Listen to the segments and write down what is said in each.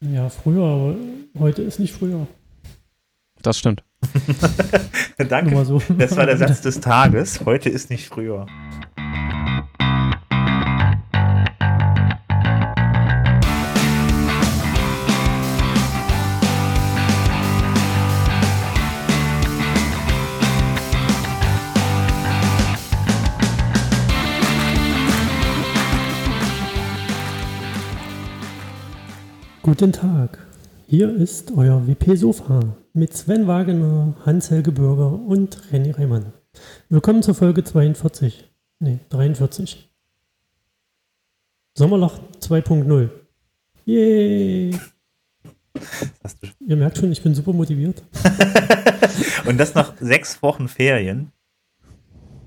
Ja, früher, aber heute ist nicht früher. Das stimmt. Danke. So. Das war der Satz des Tages. Heute ist nicht früher. Guten Tag. Hier ist euer WP Sofa mit Sven Wagener, Hans-Helge Bürger und René Reimann. Willkommen zur Folge 42. Nee, 43. Sommerloch 2.0. Yay! Ihr merkt schon, ich bin super motiviert. Und das nach sechs Wochen Ferien.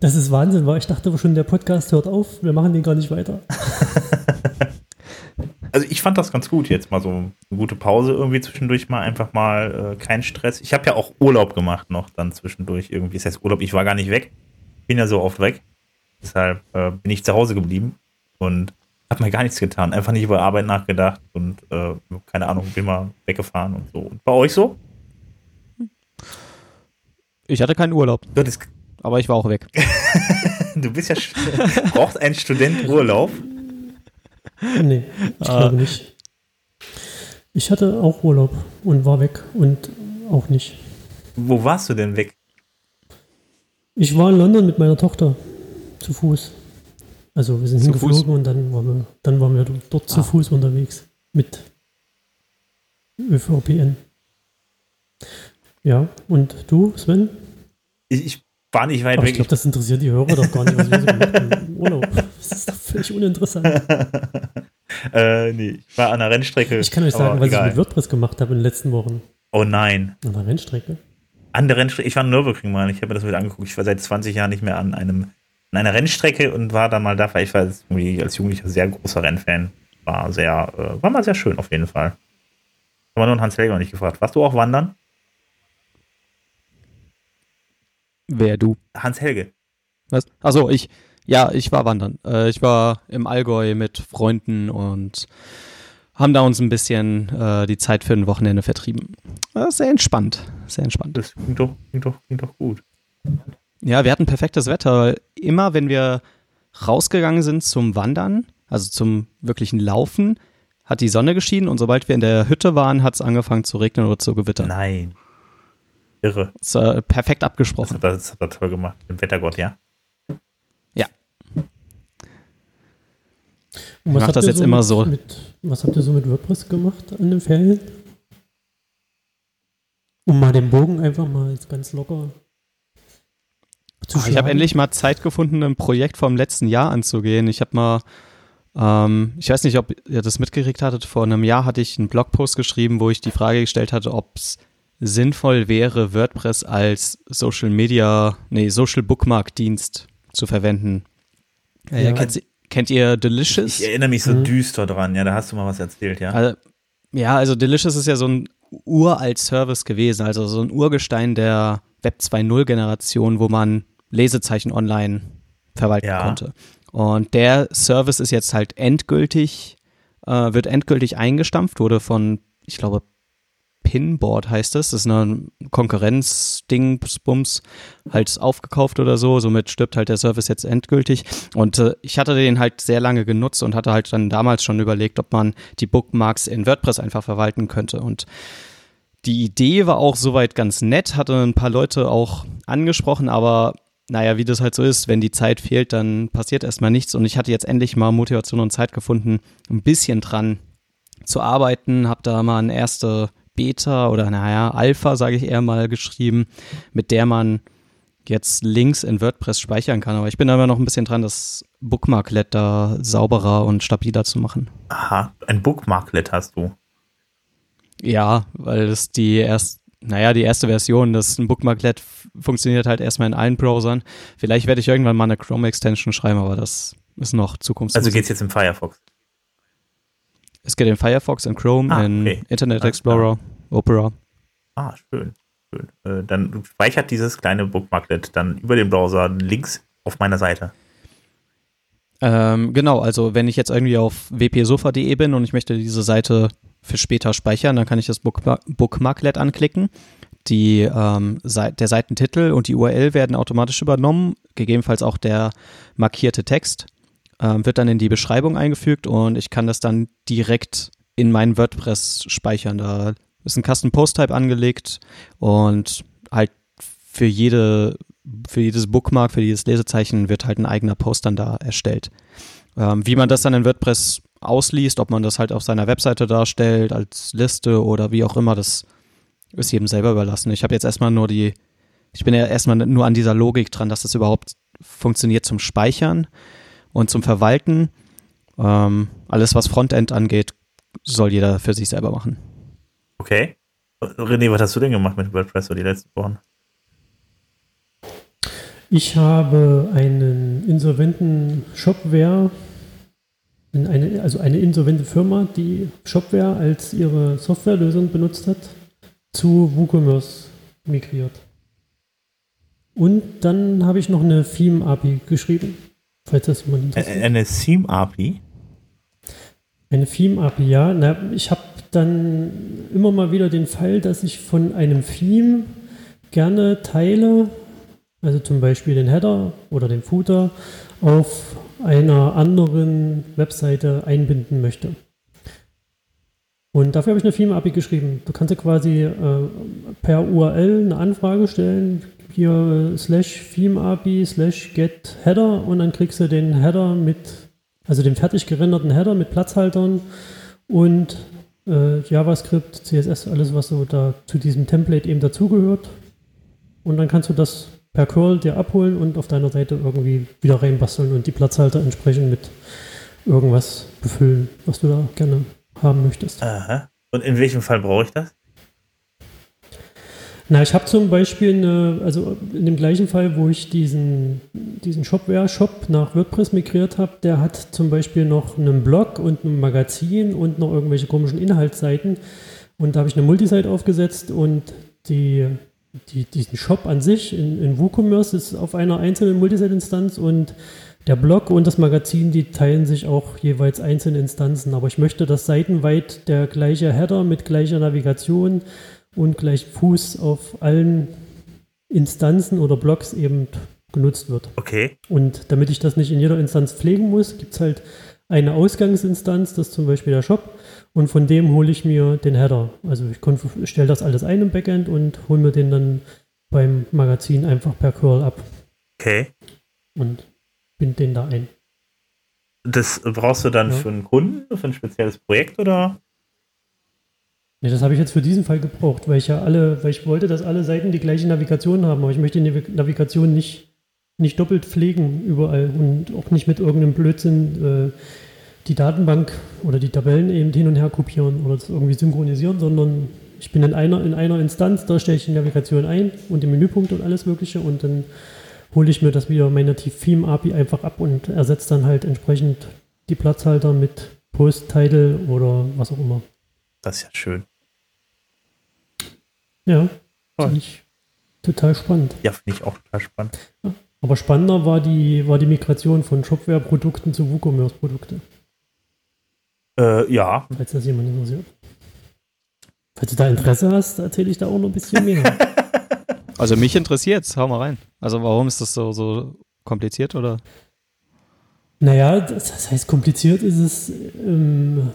Das ist Wahnsinn, weil ich dachte schon, der Podcast hört auf. Wir machen den gar nicht weiter. Also ich fand das ganz gut jetzt mal so eine gute Pause irgendwie zwischendurch mal einfach mal äh, kein Stress. Ich habe ja auch Urlaub gemacht noch dann zwischendurch irgendwie. Das heißt Urlaub, ich war gar nicht weg. Bin ja so oft weg. Deshalb äh, bin ich zu Hause geblieben und habe mir gar nichts getan. Einfach nicht über Arbeit nachgedacht und äh, keine Ahnung, bin mal weggefahren und so. Und bei euch so? Ich hatte keinen Urlaub, Du, hattest, aber ich war auch weg. du bist ja braucht ein Student Urlaub. Nee, ich Ah. glaube nicht. Ich hatte auch Urlaub und war weg und auch nicht. Wo warst du denn weg? Ich war in London mit meiner Tochter zu Fuß. Also wir sind Zu hingeflogen Fuß? und dann waren wir, dann waren wir dort zu Ah. Fuß unterwegs mit ÖVPN. Ja, und du, Sven? Ich, ich war nicht weit Aber ich weg. glaube, das interessiert die Hörer doch gar nicht, was wir so gemacht haben Urlaub. Das ist doch völlig uninteressant. äh, nee, ich war an der Rennstrecke. Ich kann euch sagen, was egal. ich mit WordPress gemacht habe in den letzten Wochen. Oh nein. An der Rennstrecke. An der Rennstrecke. Ich war in Nürburgring mal. Ich habe mir das wieder angeguckt. Ich war seit 20 Jahren nicht mehr an einem an einer Rennstrecke und war da mal da, weil ich war irgendwie als Jugendlicher sehr großer Rennfan. War sehr, äh, war mal sehr schön auf jeden Fall. Aber nur Hans Helger noch nicht gefragt. Warst du auch wandern? Wer du? Hans Helge. Was? Achso, ich. Ja, ich war wandern. Äh, ich war im Allgäu mit Freunden und haben da uns ein bisschen äh, die Zeit für ein Wochenende vertrieben. Das ist sehr entspannt. Sehr entspannt. Das klingt doch, klingt doch, klingt doch gut. Ja, wir hatten perfektes Wetter. Immer wenn wir rausgegangen sind zum Wandern, also zum wirklichen Laufen, hat die Sonne geschienen und sobald wir in der Hütte waren, hat es angefangen zu regnen oder zu gewittern. Nein. Irre. Das äh, perfekt Das abgesprochen. hat, er, das hat er toll gemacht. Dem Wettergott. Ja. Und mach habt das jetzt immer mit, so. Mit, was habt ihr so mit WordPress gemacht an den Ferien? Um mal den Bogen einfach mal ganz locker zu Ah, ich habe endlich mal Zeit gefunden, ein Projekt vom letzten Jahr anzugehen. Ich habe mal, ähm, ich weiß nicht, ob ihr das mitgekriegt hattet, vor einem Jahr hatte ich einen Blogpost geschrieben, wo ich die Frage gestellt hatte, ob es sinnvoll wäre, WordPress als Social Media, nee, Social Bookmark Dienst zu verwenden. Äh, Ja. kennt, kennt ihr Delicious? Ich erinnere mich so Mhm. düster dran. Ja, da hast du mal was erzählt, ja. Also, ja, also Delicious ist ja so ein uralt Service gewesen, also so ein Urgestein der Web 2.0 Generation, wo man Lesezeichen online verwalten Ja. konnte. Und der Service ist jetzt halt endgültig, äh, wird endgültig eingestampft, wurde von, ich glaube, Pinboard heißt es, das ist eine Konkurrenzding, Bums, halt aufgekauft oder so, somit stirbt halt der Service jetzt endgültig. Und äh, ich hatte den halt sehr lange genutzt und hatte halt dann damals schon überlegt, ob man die Bookmarks in WordPress einfach verwalten könnte. Und die Idee war auch soweit ganz nett, hatte ein paar Leute auch angesprochen, aber naja, wie das halt so ist, wenn die Zeit fehlt, dann passiert erstmal nichts. Und ich hatte jetzt endlich mal Motivation und Zeit gefunden, ein bisschen dran zu arbeiten, habe da mal eine erste Beta oder naja, Alpha, sage ich eher mal, geschrieben, mit der man jetzt Links in WordPress speichern kann. Aber ich bin da immer noch ein bisschen dran, das Bookmarklet da sauberer und stabiler zu machen. Aha, ein Bookmarklet hast du. Ja, weil das die erst, naja, die erste Version, das Bookmarklet f- funktioniert halt erstmal in allen Browsern. Vielleicht werde ich irgendwann mal eine Chrome-Extension schreiben, aber das ist noch Zukunftsmusik. Also geht's jetzt im Firefox. Es geht in Firefox, in Chrome, Ah, in okay. Internet Explorer, Opera. Ah, schön. schön. Äh, dann speichert dieses kleine Bookmarklet dann über den Browser Links auf meiner Seite. Ähm, genau, also wenn ich jetzt irgendwie auf wpsofa.de bin und ich möchte diese Seite für später speichern. Dann kann ich das Bookmark Bookmarklet anklicken. Die, ähm, der Seitentitel und die URL werden automatisch übernommen, gegebenenfalls auch der markierte Text ähm, wird dann in die Beschreibung eingefügt und ich kann das dann direkt in meinen WordPress speichern. Da ist ein Custom Post Type angelegt und halt für jede für jedes Bookmark, für jedes Lesezeichen wird halt ein eigener Post dann da erstellt. Ähm, wie man das dann in WordPress ausliest, ob man das halt auf seiner Webseite darstellt, als Liste oder wie auch immer, das ist jedem selber überlassen. Ich habe jetzt erstmal nur die, ich bin ja erstmal nur an dieser Logik dran, dass das überhaupt funktioniert zum Speichern und zum Verwalten. Ähm, alles, was Frontend angeht, soll jeder für sich selber machen. Okay. René, was hast du denn gemacht mit WordPress so die letzten Wochen? Ich habe einen insolventen Shopware, eine, also eine insolvente Firma, die Shopware als ihre Softwarelösung benutzt hat, zu WooCommerce migriert. Und dann habe ich noch eine Theme-API geschrieben, falls das jemand interessiert. Eine Theme-API? Eine Theme-API, ja. Na, ich habe dann immer mal wieder den Fall, dass ich von einem Theme gerne Teile also zum Beispiel den Header oder den Footer, auf einer anderen Webseite einbinden möchte. Und dafür habe ich eine Theme-API geschrieben. Du kannst ja quasi äh, per URL eine Anfrage stellen, hier äh, slash Theme-API slash get Header und dann kriegst du den Header mit, also den fertig gerenderten Header mit Platzhaltern und äh, JavaScript, CSS, alles was so da zu diesem Template eben dazugehört. Und dann kannst du das per Curl dir abholen und auf deiner Seite irgendwie wieder reinbasteln und die Platzhalter entsprechend mit irgendwas befüllen, was du da gerne haben möchtest. Aha. Und in welchem Fall brauche ich das? Na, ich habe zum Beispiel eine, also in dem gleichen Fall, wo ich diesen, diesen Shopware-Shop nach WordPress migriert habe, der hat zum Beispiel noch einen Blog und ein Magazin und noch irgendwelche komischen Inhaltsseiten. Und da habe ich eine Multisite aufgesetzt und die die, diesen Shop an sich in, in WooCommerce ist auf einer einzelnen Multisite-Instanz und der Blog und das Magazin, die teilen sich auch jeweils einzelne Instanzen. Aber ich möchte, dass seitenweit der gleiche Header mit gleicher Navigation und gleich Fuß auf allen Instanzen oder Blogs eben genutzt wird. Okay. Und damit ich das nicht in jeder Instanz pflegen muss, gibt es halt eine Ausgangsinstanz, das ist zum Beispiel der Shop und von dem hole ich mir den Header. Also ich stelle das alles ein im Backend und hole mir den dann beim Magazin einfach per Curl ab. Okay. Und bind den da ein. Das brauchst du dann ja. für einen Kunden, für ein spezielles Projekt oder? Ne, das habe ich jetzt für diesen Fall gebraucht, weil ich ja alle, weil ich wollte, dass alle Seiten die gleiche Navigation haben, aber ich möchte die Navigation nicht, nicht doppelt pflegen überall und auch nicht mit irgendeinem Blödsinn äh, die Datenbank oder die Tabellen eben hin und her kopieren oder das irgendwie synchronisieren, sondern ich bin in einer, in einer Instanz, da stelle ich die Navigation ein und den Menüpunkt und alles Mögliche und dann hole ich mir das wieder meine Theme API einfach ab und ersetze dann halt entsprechend die Platzhalter mit Post-Title oder was auch immer. Das ist ja schön. Ja, finde ich total spannend. Ja, finde ich auch total spannend. Ja, aber spannender war die, war die Migration von Shopware-Produkten zu WooCommerce-Produkte. Äh, ja. Falls das jemand interessiert. Falls du da Interesse hast, erzähle ich da auch noch ein bisschen mehr. also mich interessiert hau mal rein. Also warum ist das so, so kompliziert oder? Naja, das, das heißt, kompliziert ist es. Ähm,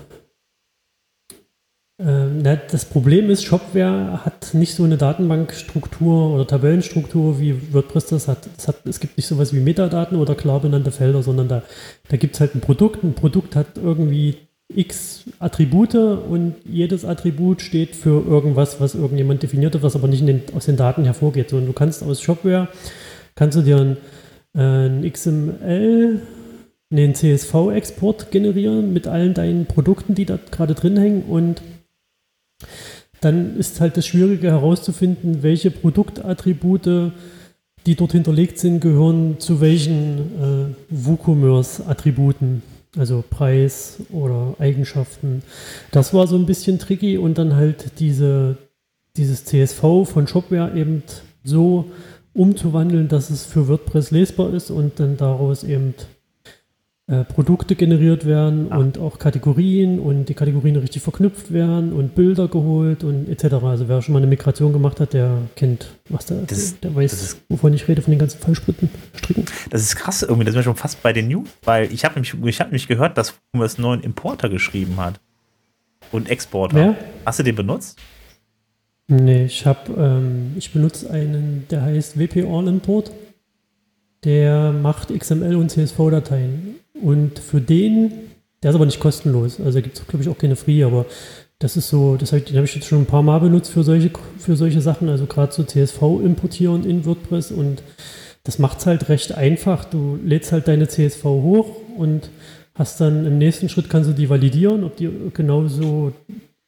ähm, das Problem ist, Shopware hat nicht so eine Datenbankstruktur oder Tabellenstruktur, wie WordPress das hat. Es, hat, es gibt nicht sowas wie Metadaten oder klar benannte Felder, sondern da, da gibt es halt ein Produkt. Ein Produkt hat irgendwie x Attribute und jedes Attribut steht für irgendwas, was irgendjemand definiert hat, was aber nicht den, aus den Daten hervorgeht. Und du kannst aus Shopware, kannst du dir ein, äh, ein XML, einen CSV-Export generieren mit allen deinen Produkten, die da gerade drin hängen und dann ist halt das Schwierige herauszufinden, welche Produktattribute, die dort hinterlegt sind, gehören zu welchen äh, WooCommerce-Attributen also Preis oder Eigenschaften. Das war so ein bisschen tricky und dann halt diese, dieses CSV von Shopware eben so umzuwandeln, dass es für WordPress lesbar ist und dann daraus eben äh, Produkte generiert werden Ah. und auch Kategorien und die Kategorien richtig verknüpft werden und Bilder geholt und etc. Also wer schon mal eine Migration gemacht hat, der kennt, was da, Das ist- der weiß, ist- wovon ich rede, von den ganzen Fallstricken, Stricken. Das ist krass irgendwie, das ist mir schon fast bei den News, weil ich habe nämlich, ich hab nämlich gehört, dass einen neuen Importer geschrieben hat. Und Exporter. Wer? Hast du den benutzt? Nee, ich habe, ähm, ich benutze einen, der heißt WP All Import. Der macht XML und CSV-Dateien. Und für den, der ist aber nicht kostenlos. Also gibt es, glaube ich, auch keine Free, aber das ist so, das hab, ich- den habe ich jetzt schon ein paar Mal benutzt für solche, für solche Sachen. Also gerade so CSV importieren in WordPress und das macht es halt recht einfach. Du lädst halt deine CSV hoch und hast dann im nächsten Schritt kannst du die validieren, ob die genauso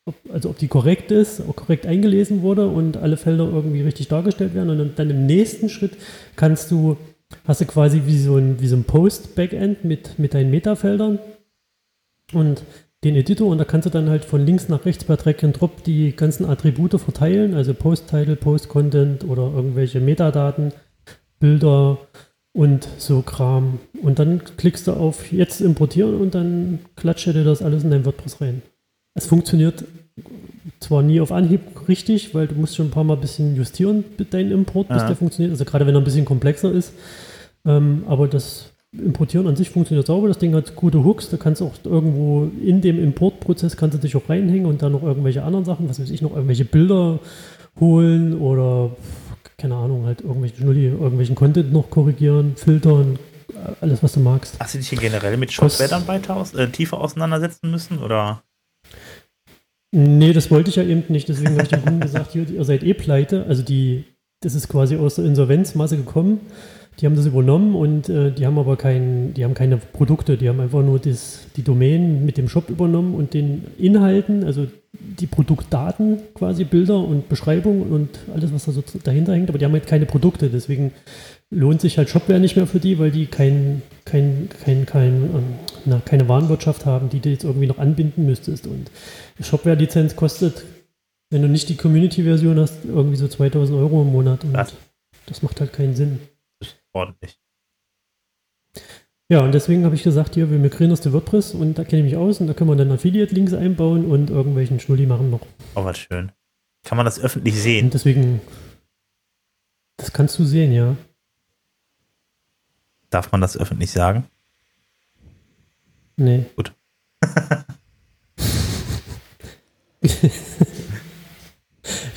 ob, also ob die korrekt ist, korrekt eingelesen wurde und alle Felder irgendwie richtig dargestellt werden. Und dann im nächsten Schritt kannst du, hast du quasi wie so ein, wie so ein Post-Backend mit, mit deinen Metafeldern und den Editor und da kannst du dann halt von links nach rechts per Drag and Drop die ganzen Attribute verteilen, also Post-Title, Post-Content oder irgendwelche Metadaten, Bilder und so Kram. Und dann klickst du auf Jetzt importieren und dann klatscht dir das alles in dein WordPress rein. Es funktioniert zwar nie auf Anhieb richtig, weil du musst schon ein paar Mal ein bisschen justieren mit deinem Import, bis Ja. der funktioniert. Also gerade wenn er ein bisschen komplexer ist. Ähm, aber das Importieren an sich funktioniert sauber. Das Ding hat gute Hooks. Da kannst du auch irgendwo in dem Importprozess kannst du dich auch reinhängen und dann noch irgendwelche anderen Sachen, was weiß ich, noch irgendwelche Bilder holen oder keine Ahnung, halt irgendwelchen irgendwelchen Content noch korrigieren, filtern, alles was du magst. Hast du dich hier generell mit dann weiter aus, äh, tiefer auseinandersetzen müssen? Oder? Nee, das wollte ich ja eben nicht. Deswegen habe ich dem Kunden gesagt, hier, ihr seid eh pleite. Also die, das ist quasi aus der Insolvenzmasse gekommen. Die haben das übernommen und äh, die haben aber kein, die haben keine Produkte. Die haben einfach nur das, die Domain mit dem Shop übernommen und den Inhalten, also die Produktdaten quasi, Bilder und Beschreibung und alles, was da so dahinter hängt. Aber die haben halt keine Produkte. Deswegen lohnt sich halt Shopware nicht mehr für die, weil die kein, kein, kein, kein, ähm, na, keine Warenwirtschaft haben, die du jetzt irgendwie noch anbinden müsstest. Und Shopware-Lizenz kostet, wenn du nicht die Community-Version hast, irgendwie so 2000 Euro im Monat. Und Was? das macht halt keinen Sinn. Das ist ordentlich. Ja, und deswegen habe ich gesagt, hier, wir migrieren das zu WordPress und da kenne ich mich aus und da können wir dann Affiliate-Links einbauen und irgendwelchen Schnulli machen noch. Oh, was schön. Kann man das öffentlich sehen? Und deswegen, das kannst du sehen, ja. Darf man das öffentlich sagen? Nee. Gut.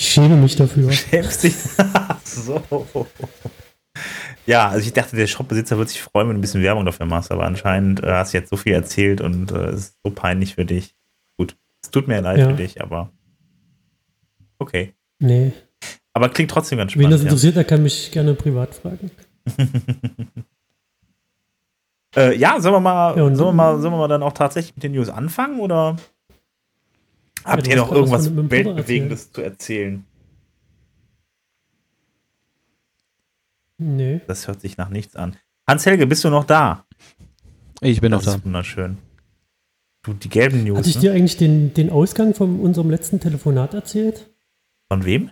ich schäme mich dafür. Schämst dich? So. Ja, also ich dachte, der Shopbesitzer wird sich freuen, wenn du ein bisschen Werbung dafür machst, aber anscheinend äh, hast du jetzt so viel erzählt und äh, es ist so peinlich für dich. Gut, es tut mir leid Ja. für dich, aber okay. Nee. Aber klingt trotzdem ganz Wen das spannend. interessiert, der kann mich gerne privat fragen. Ja, äh, ja sollen, wir mal, Ja, sollen, wir mal, sollen wir mal dann auch tatsächlich mit den News anfangen oder habt du ihr noch irgendwas Weltbewegendes zu erzählen? Nee. Das hört sich nach nichts an. Hans-Helge, bist du noch da? Ich bin noch das da. ist wunderschön. Du, die gelben News. Hatte ich ne? dir eigentlich den, den Ausgang von unserem letzten Telefonat erzählt? Von wem?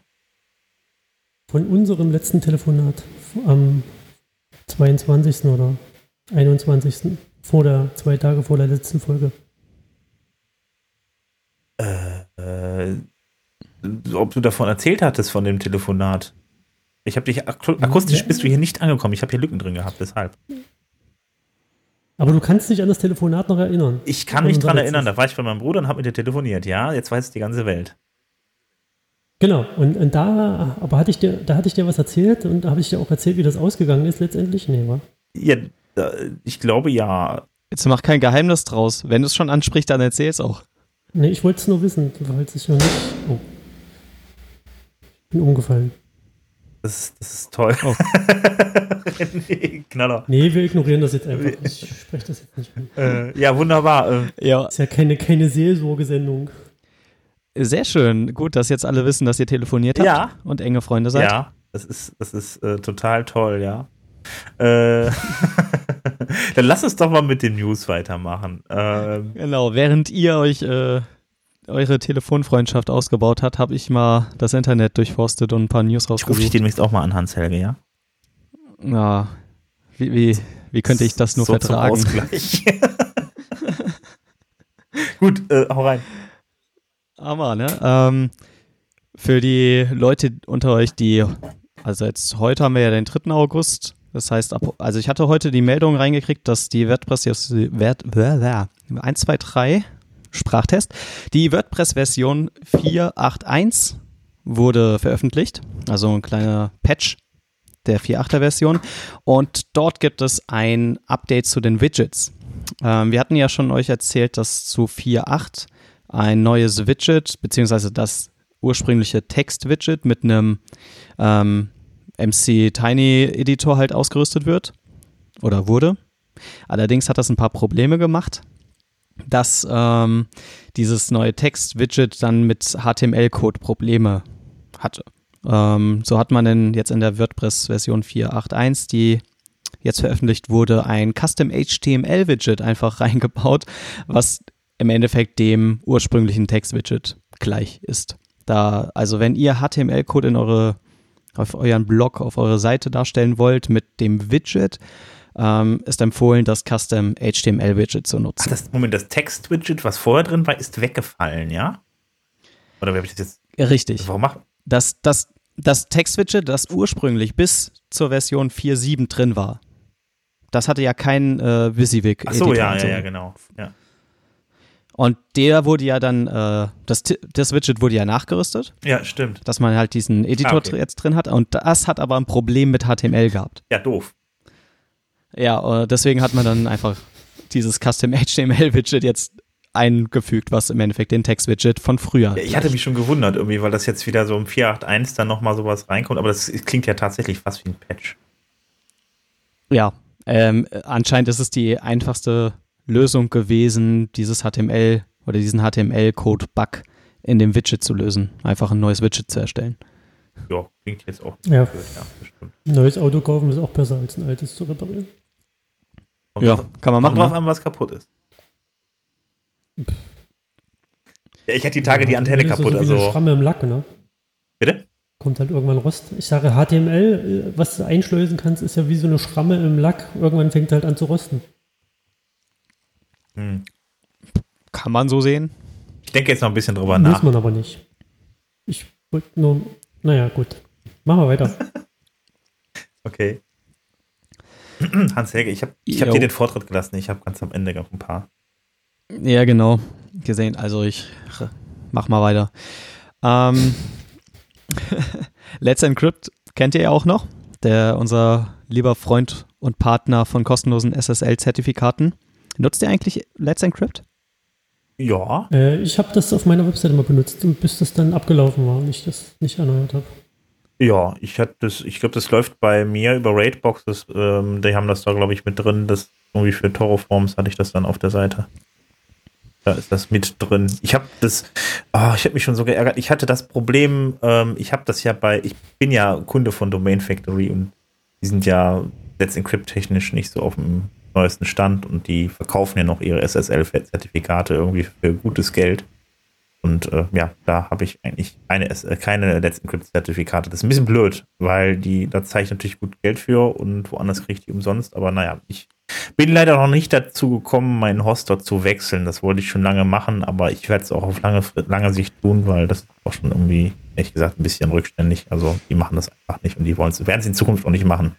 Von unserem letzten Telefonat am 22. oder 21. Vor der, zwei Tage vor der letzten Folge. Äh, ob du davon erzählt hattest, von dem Telefonat. Ich habe dich ak akustisch bist du hier nicht angekommen. Ich habe hier Lücken drin gehabt, deshalb. Aber du kannst dich an das Telefonat noch erinnern. Ich kann mich dran erinnern, da war ich bei meinem Bruder und habe mit dir telefoniert. Ja, jetzt weiß es die ganze Welt. Genau, und, und da, aber hatte ich dir, da hatte ich dir was erzählt und da habe ich dir auch erzählt, wie das ausgegangen ist letztendlich. Nee, wa? Ja, ich glaube ja. Jetzt mach kein Geheimnis draus. Wenn du es schon ansprichst, dann erzähl's auch. Nee, ich wollte es nur wissen, falls ich noch nicht. Oh. Bin umgefallen. Das ist, das ist toll. Oh. nee, Knaller. Nee, wir ignorieren das jetzt einfach. Ich spreche das jetzt nicht an. Äh, ja, wunderbar. Äh, Ja, Ist ja keine, keine Seelsorgesendung. sehr schön. Gut, dass jetzt alle wissen, dass ihr telefoniert habt Ja. und enge Freunde seid. ja, das ist, das ist äh, total toll, ja. Äh, dann lass uns doch mal mit den News weitermachen. Ähm, Genau, während ihr euch äh, eure Telefonfreundschaft ausgebaut habt, habe ich mal das Internet durchforstet und ein paar News ich rufe dich rausgesucht. demnächst auch mal an, Hans-Helge, ja? Ja, wie, wie, Wie könnte ich das nur so vertragen? Zum Ausgleich. Gut, äh, hau rein. Aber, ne? Ähm, für die Leute unter euch, die, also jetzt heute haben wir ja den 3. August. Das heißt, also ich hatte heute die Meldung reingekriegt, dass die WordPress, Word, 1, 2, 3, Sprachtest, die WordPress-Version 4.8.1 wurde veröffentlicht. Also ein kleiner Patch der 4.8er Version. Und dort gibt es ein Update zu den Widgets. Ähm, wir hatten ja schon euch erzählt, dass zu 4.8 ein neues Widget, beziehungsweise das ursprüngliche Text-Widget mit einem ähm, MC Tiny Editor halt ausgerüstet wird oder wurde. Allerdings hat das ein paar Probleme gemacht, dass ähm, dieses neue Text-Widget dann mit HTML-Code Probleme hatte. Ähm, so hat man denn jetzt in der WordPress-Version 4.8.1, die jetzt veröffentlicht wurde, ein Custom HTML-Widget einfach reingebaut, was im Endeffekt dem ursprünglichen Text-Widget gleich ist. Da, also wenn ihr HTML-Code in eure, auf euren Blog, auf eure Seite darstellen wollt mit dem Widget, ähm, ist empfohlen, das Custom HTML-Widget zu nutzen. Ach, das, Moment, das Text-Widget, was vorher drin war, ist weggefallen, ja? Oder wie habe ich das jetzt? Richtig. Warum macht? Das, das, das Text-Widget, das ursprünglich bis zur Version 4.7 drin war, das hatte ja keinen äh, WYSIWYG. Ach so, ja, ja, ja, genau. Ja. Und der wurde ja dann, äh, das, das Widget wurde ja nachgerüstet. Ja, stimmt. Dass man halt diesen Editor Ah, okay. jetzt drin hat. Und das hat aber ein Problem mit HTML gehabt. Ja, doof. Ja, äh, deswegen hat man dann einfach dieses Custom HTML-Widget jetzt eingefügt, was im Endeffekt den Text-Widget von früher. Ja, ich hatte mich schon gewundert irgendwie, weil das jetzt wieder so im 4.8.1 dann nochmal sowas reinkommt, aber das klingt ja tatsächlich fast wie ein Patch. Ja, ähm, anscheinend ist es die einfachste Lösung gewesen, dieses HTML oder diesen HTML-Code-Bug in dem Widget zu lösen. Einfach ein neues Widget zu erstellen. Ja, klingt jetzt auch Ja. blöd, ja, bestimmt. Ein neues Auto kaufen ist auch besser als ein altes zu reparieren. Kommt Ja, kann man Kommt machen. drauf Ne? an, was kaputt ist. Ja, ich hatte die Tage die Ja, Antenne das ist kaputt, so also. Schramme im Lack, ne? Bitte? Kommt halt irgendwann Rost. Ich sage, HTML, äh, was du einschleusen kannst, ist ja wie so eine Schramme im Lack. Irgendwann fängt halt an zu rosten. Hm. Kann man so sehen. Ich denke jetzt noch ein bisschen drüber Muss nach. man aber nicht. Ich wollte nur, naja, gut. Machen wir weiter. Okay. Hans-Helge, ich habe ich hab dir den Vortritt gelassen. Ich habe ganz am Ende noch ein paar. Ja, genau. Gesehen. Also ich mach mal weiter. Ähm, Let's Encrypt kennt ihr ja auch noch. Der, unser lieber Freund und Partner von kostenlosen SSL-Zertifikaten. Nutzt ihr eigentlich Let's Encrypt? Ja. äh, ich habe das auf meiner Webseite mal benutzt, und bis das dann abgelaufen war und ich das nicht erneuert habe. Ja, ich hatte das, ich glaube, das läuft bei mir über Raidbox. Das, ähm, die haben das da, glaube ich, mit drin. Das irgendwie für Toroforms hatte ich das dann auf der Seite. Da ist das mit drin. Ich habe das, oh, ich habe mich schon so geärgert. Ich hatte das Problem, ähm, ich habe das ja bei, ich bin ja Kunde von Domain Factory und die sind ja Let's Encrypt technisch nicht so auf dem neuesten Stand und die verkaufen ja noch ihre SSL-Zertifikate irgendwie für gutes Geld. Und äh, ja, da habe ich eigentlich keine, S- äh, keine Let's Encrypt-Zertifikate. Das ist ein bisschen blöd, weil die, da zahle ich natürlich gut Geld für und woanders kriege ich die umsonst. Aber naja, ich bin leider noch nicht dazu gekommen, meinen Hoster zu wechseln. Das wollte ich schon lange machen, aber ich werde es auch auf lange, lange Sicht tun, weil das ist auch schon irgendwie, ehrlich gesagt, ein bisschen rückständig. Also die machen das einfach nicht und die wollen es, werden es in Zukunft auch nicht machen.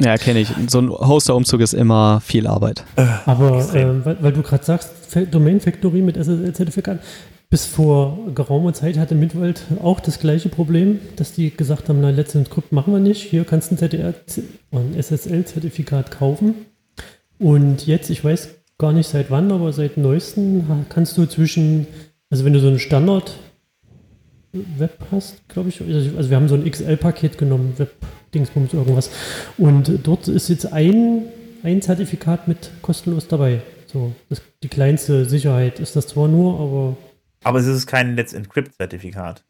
Ja, kenne ich. So ein Hoster-Umzug ist immer viel Arbeit. Aber Extrem. äh, weil, weil du gerade sagst, Domain Factory mit SSL-Zertifikat, bis vor geraumer Zeit hatte Mitwald auch das gleiche Problem, dass die gesagt haben, na, Let's Encrypt machen wir nicht. Hier kannst du ein, ZDR ein SSL-Zertifikat kaufen. Und jetzt, ich weiß gar nicht seit wann, aber seit neuestem ha- kannst du zwischen, also wenn du so einen Standard Web hast, glaube ich, also also wir haben so ein XL-Paket genommen, Web-Dingsbums irgendwas. Und dort ist jetzt ein, ein Zertifikat mit kostenlos dabei. So, die kleinste Sicherheit ist das zwar nur, aber Aber es ist kein Let's Encrypt-Zertifikat.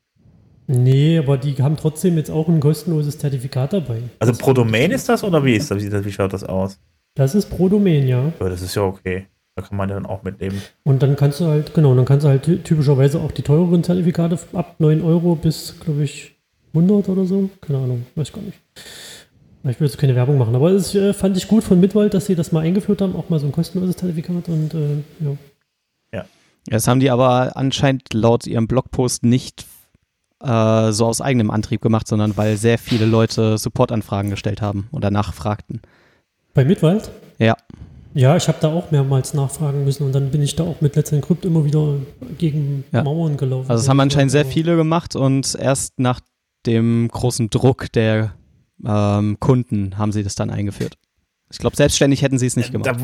nee, aber die haben trotzdem jetzt auch ein kostenloses Zertifikat dabei. Also pro Domain ist das oder wie ist das? Wie, schaut das aus? Das ist pro Domain, ja. Ja, das ist ja okay. Da kann man ja dann auch mitleben. Und dann kannst du halt, genau, dann kannst du halt ty- typischerweise auch die teureren Zertifikate ab 9 Euro bis, glaube ich, 100 oder so. Keine Ahnung, weiß gar nicht. Ich will jetzt keine Werbung machen, aber es äh, fand ich gut von Mitwald, dass sie das mal eingeführt haben, auch mal so ein kostenloses Zertifikat und äh, ja. Ja, das haben die aber anscheinend laut ihrem Blogpost nicht äh, so aus eigenem Antrieb gemacht, sondern weil sehr viele Leute Supportanfragen gestellt haben oder nachfragten. Bei Mitwald? Ja. Ja, ich habe da auch mehrmals nachfragen müssen und dann bin ich da auch mit Let's Encrypt immer wieder gegen ja. Mauern gelaufen. Also das haben anscheinend sehr viele gemacht und erst nach dem großen Druck der ähm, Kunden haben sie das dann eingeführt. Ich glaube, selbstständig hätten sie es nicht gemacht.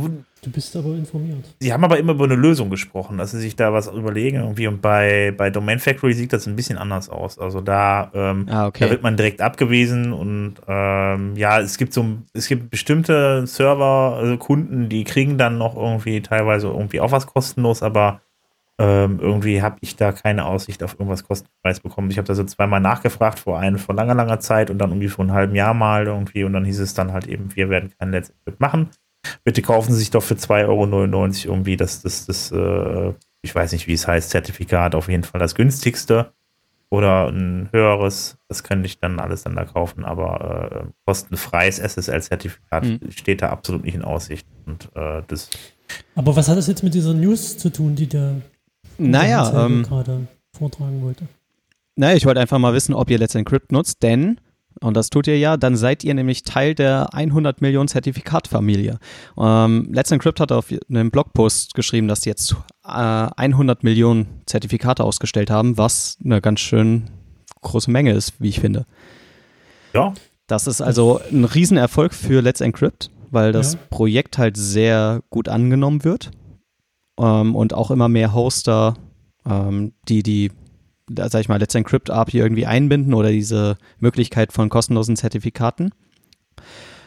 du bist aber informiert. Sie haben aber immer über eine Lösung gesprochen, dass sie sich da was überlegen irgendwie. Und bei, bei Domain Factory sieht das ein bisschen anders aus. Also da, ähm, ah, okay. da wird man direkt abgewiesen und ähm, ja, es gibt so es gibt bestimmte Server, also Kunden, die kriegen dann noch irgendwie teilweise irgendwie auch was kostenlos, aber ähm, irgendwie habe ich da keine Aussicht auf irgendwas kostenfreies bekommen. Ich habe da so zweimal nachgefragt, vor einem vor langer, langer Zeit und dann irgendwie vor einem halben Jahr mal irgendwie und dann hieß es dann halt eben, wir werden kein Let's Encrypt machen. Bitte kaufen Sie sich doch für 2,99 Euro irgendwie das, das, das, äh, ich weiß nicht, wie es heißt, Zertifikat, auf jeden Fall das günstigste oder ein höheres, das könnte ich dann alles dann da kaufen, aber äh, kostenfreies SSL-Zertifikat mhm. steht da absolut nicht in Aussicht. Und äh, das. Aber was hat das jetzt mit dieser News zu tun, die der naja, ähm, gerade vortragen wollte. Naja, ich wollte einfach mal wissen, ob ihr Let's Encrypt nutzt, denn, und das tut ihr ja, dann seid ihr nämlich Teil der 100 Millionen Zertifikatfamilie. Ähm, Let's Encrypt hat auf einem Blogpost geschrieben, dass sie jetzt äh, 100 Millionen Zertifikate ausgestellt haben, was eine ganz schön große Menge ist, wie ich finde. Ja. Das ist also ein Riesenerfolg für Let's Encrypt, weil das ja. Projekt halt sehr gut angenommen wird ähm, und auch immer mehr Hoster, ähm, die die, sag ich mal, Let's Encrypt API irgendwie einbinden oder diese Möglichkeit von kostenlosen Zertifikaten.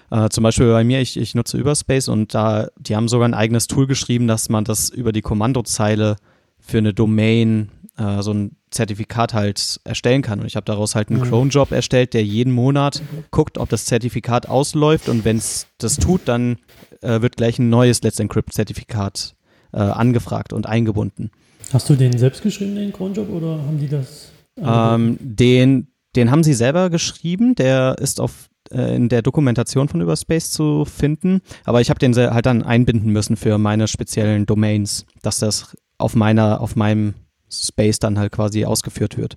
Äh, zum Beispiel bei mir, ich, ich nutze Überspace und da, die haben sogar ein eigenes Tool geschrieben, dass man das über die Kommandozeile für eine Domain äh, so ein Zertifikat halt erstellen kann. Und ich habe daraus halt einen mhm. Cron-Job erstellt, der jeden Monat guckt, ob das Zertifikat ausläuft und wenn es das tut, dann äh, wird gleich ein neues Let's Encrypt-Zertifikat äh, angefragt und eingebunden. Hast du den selbst geschrieben, den Cronjob, oder haben die das? Ähm, den, den haben sie selber geschrieben, der ist auf äh, in der Dokumentation von Überspace zu finden, aber ich habe den halt dann einbinden müssen für meine speziellen Domains, dass das auf meiner, auf meinem Space dann halt quasi ausgeführt wird.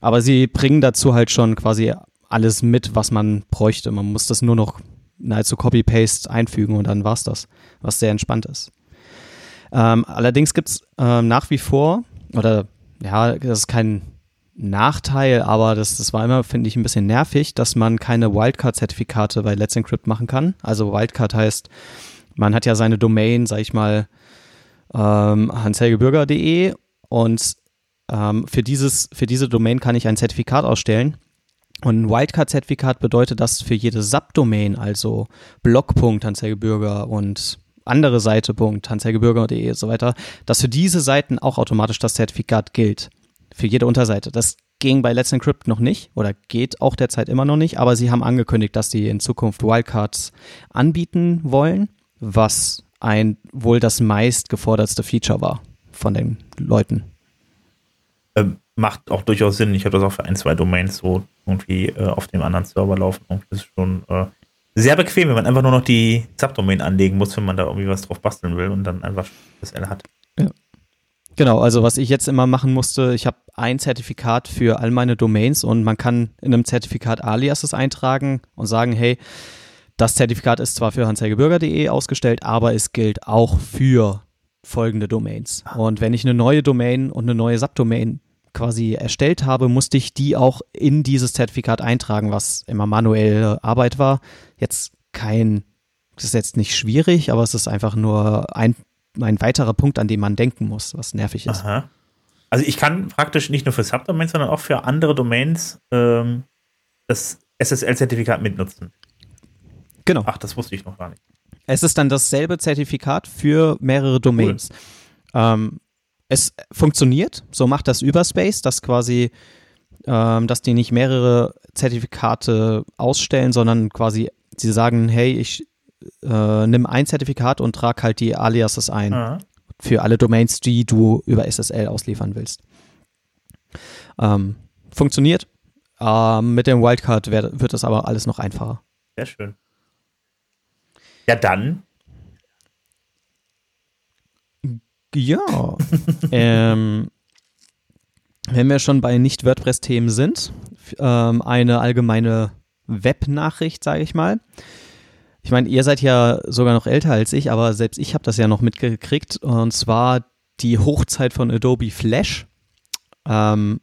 Aber sie bringen dazu halt schon quasi alles mit, was man bräuchte. Man muss das nur noch nahezu Copy-Paste einfügen und dann war's das, was sehr entspannt ist. Ähm, allerdings gibt es ähm, nach wie vor, oder ja, das ist kein Nachteil, aber das, das war immer, finde ich, ein bisschen nervig, dass man keine Wildcard-Zertifikate bei Let's Encrypt machen kann. Also Wildcard heißt, man hat ja seine Domain, sag ich mal, ähm, hanshelgebürger.de und ähm, für, dieses, für diese Domain kann ich ein Zertifikat ausstellen. Und ein Wildcard-Zertifikat bedeutet, dass für jede Subdomain, also Blog.Hanshelgebürger Hanshelgebürger und andere Seite, Punkt, hanshelgebürger.de und so weiter, dass für diese Seiten auch automatisch das Zertifikat gilt. Für jede Unterseite. Das ging bei Let's Encrypt noch nicht oder geht auch derzeit immer noch nicht, aber sie haben angekündigt, dass sie in Zukunft Wildcards anbieten wollen, was ein wohl das meist gefordertste Feature war von den Leuten. Ähm, macht auch durchaus Sinn. Ich habe das auch für ein, zwei Domains so irgendwie äh, auf dem anderen Server laufen. Und das ist schon äh, sehr bequem, wenn man einfach nur noch die Subdomain anlegen muss, wenn man da irgendwie was drauf basteln will und dann einfach das L hat. Ja. Genau, also was ich jetzt immer machen musste, ich habe ein Zertifikat für all meine Domains und man kann in einem Zertifikat Aliases eintragen und sagen, hey, das Zertifikat ist zwar für hanshelgebürger.de ausgestellt, aber es gilt auch für folgende Domains. Und wenn ich eine neue Domain und eine neue Subdomain quasi erstellt habe, musste ich die auch in dieses Zertifikat eintragen, was immer manuelle Arbeit war. Jetzt kein, das ist jetzt nicht schwierig, aber es ist einfach nur ein, ein weiterer Punkt, an den man denken muss, was nervig ist. Aha. Also ich kann praktisch nicht nur für Subdomains, sondern auch für andere Domains ähm, das SSL-Zertifikat mitnutzen. Genau. Ach, das wusste ich noch gar nicht. Es ist dann dasselbe Zertifikat für mehrere Domains. Cool. Ähm, es funktioniert, so macht das Überspace, dass quasi, ähm, dass die nicht mehrere Zertifikate ausstellen, sondern quasi sie sagen, hey, ich äh, nimm ein Zertifikat und trag halt die Aliases ein Aha. für alle Domains, die du über SSL ausliefern willst. Ähm, funktioniert. Ähm, mit dem Wildcard wär, wird das aber alles noch einfacher. Sehr schön. Ja, dann. Ja. ähm, wenn wir schon bei Nicht-WordPress-Themen sind, ähm, eine allgemeine Web-Nachricht, sage ich mal. Ich meine, ihr seid ja sogar noch älter als ich, aber selbst ich habe das ja noch mitgekriegt. Und zwar die Hochzeit von Adobe Flash. Ähm,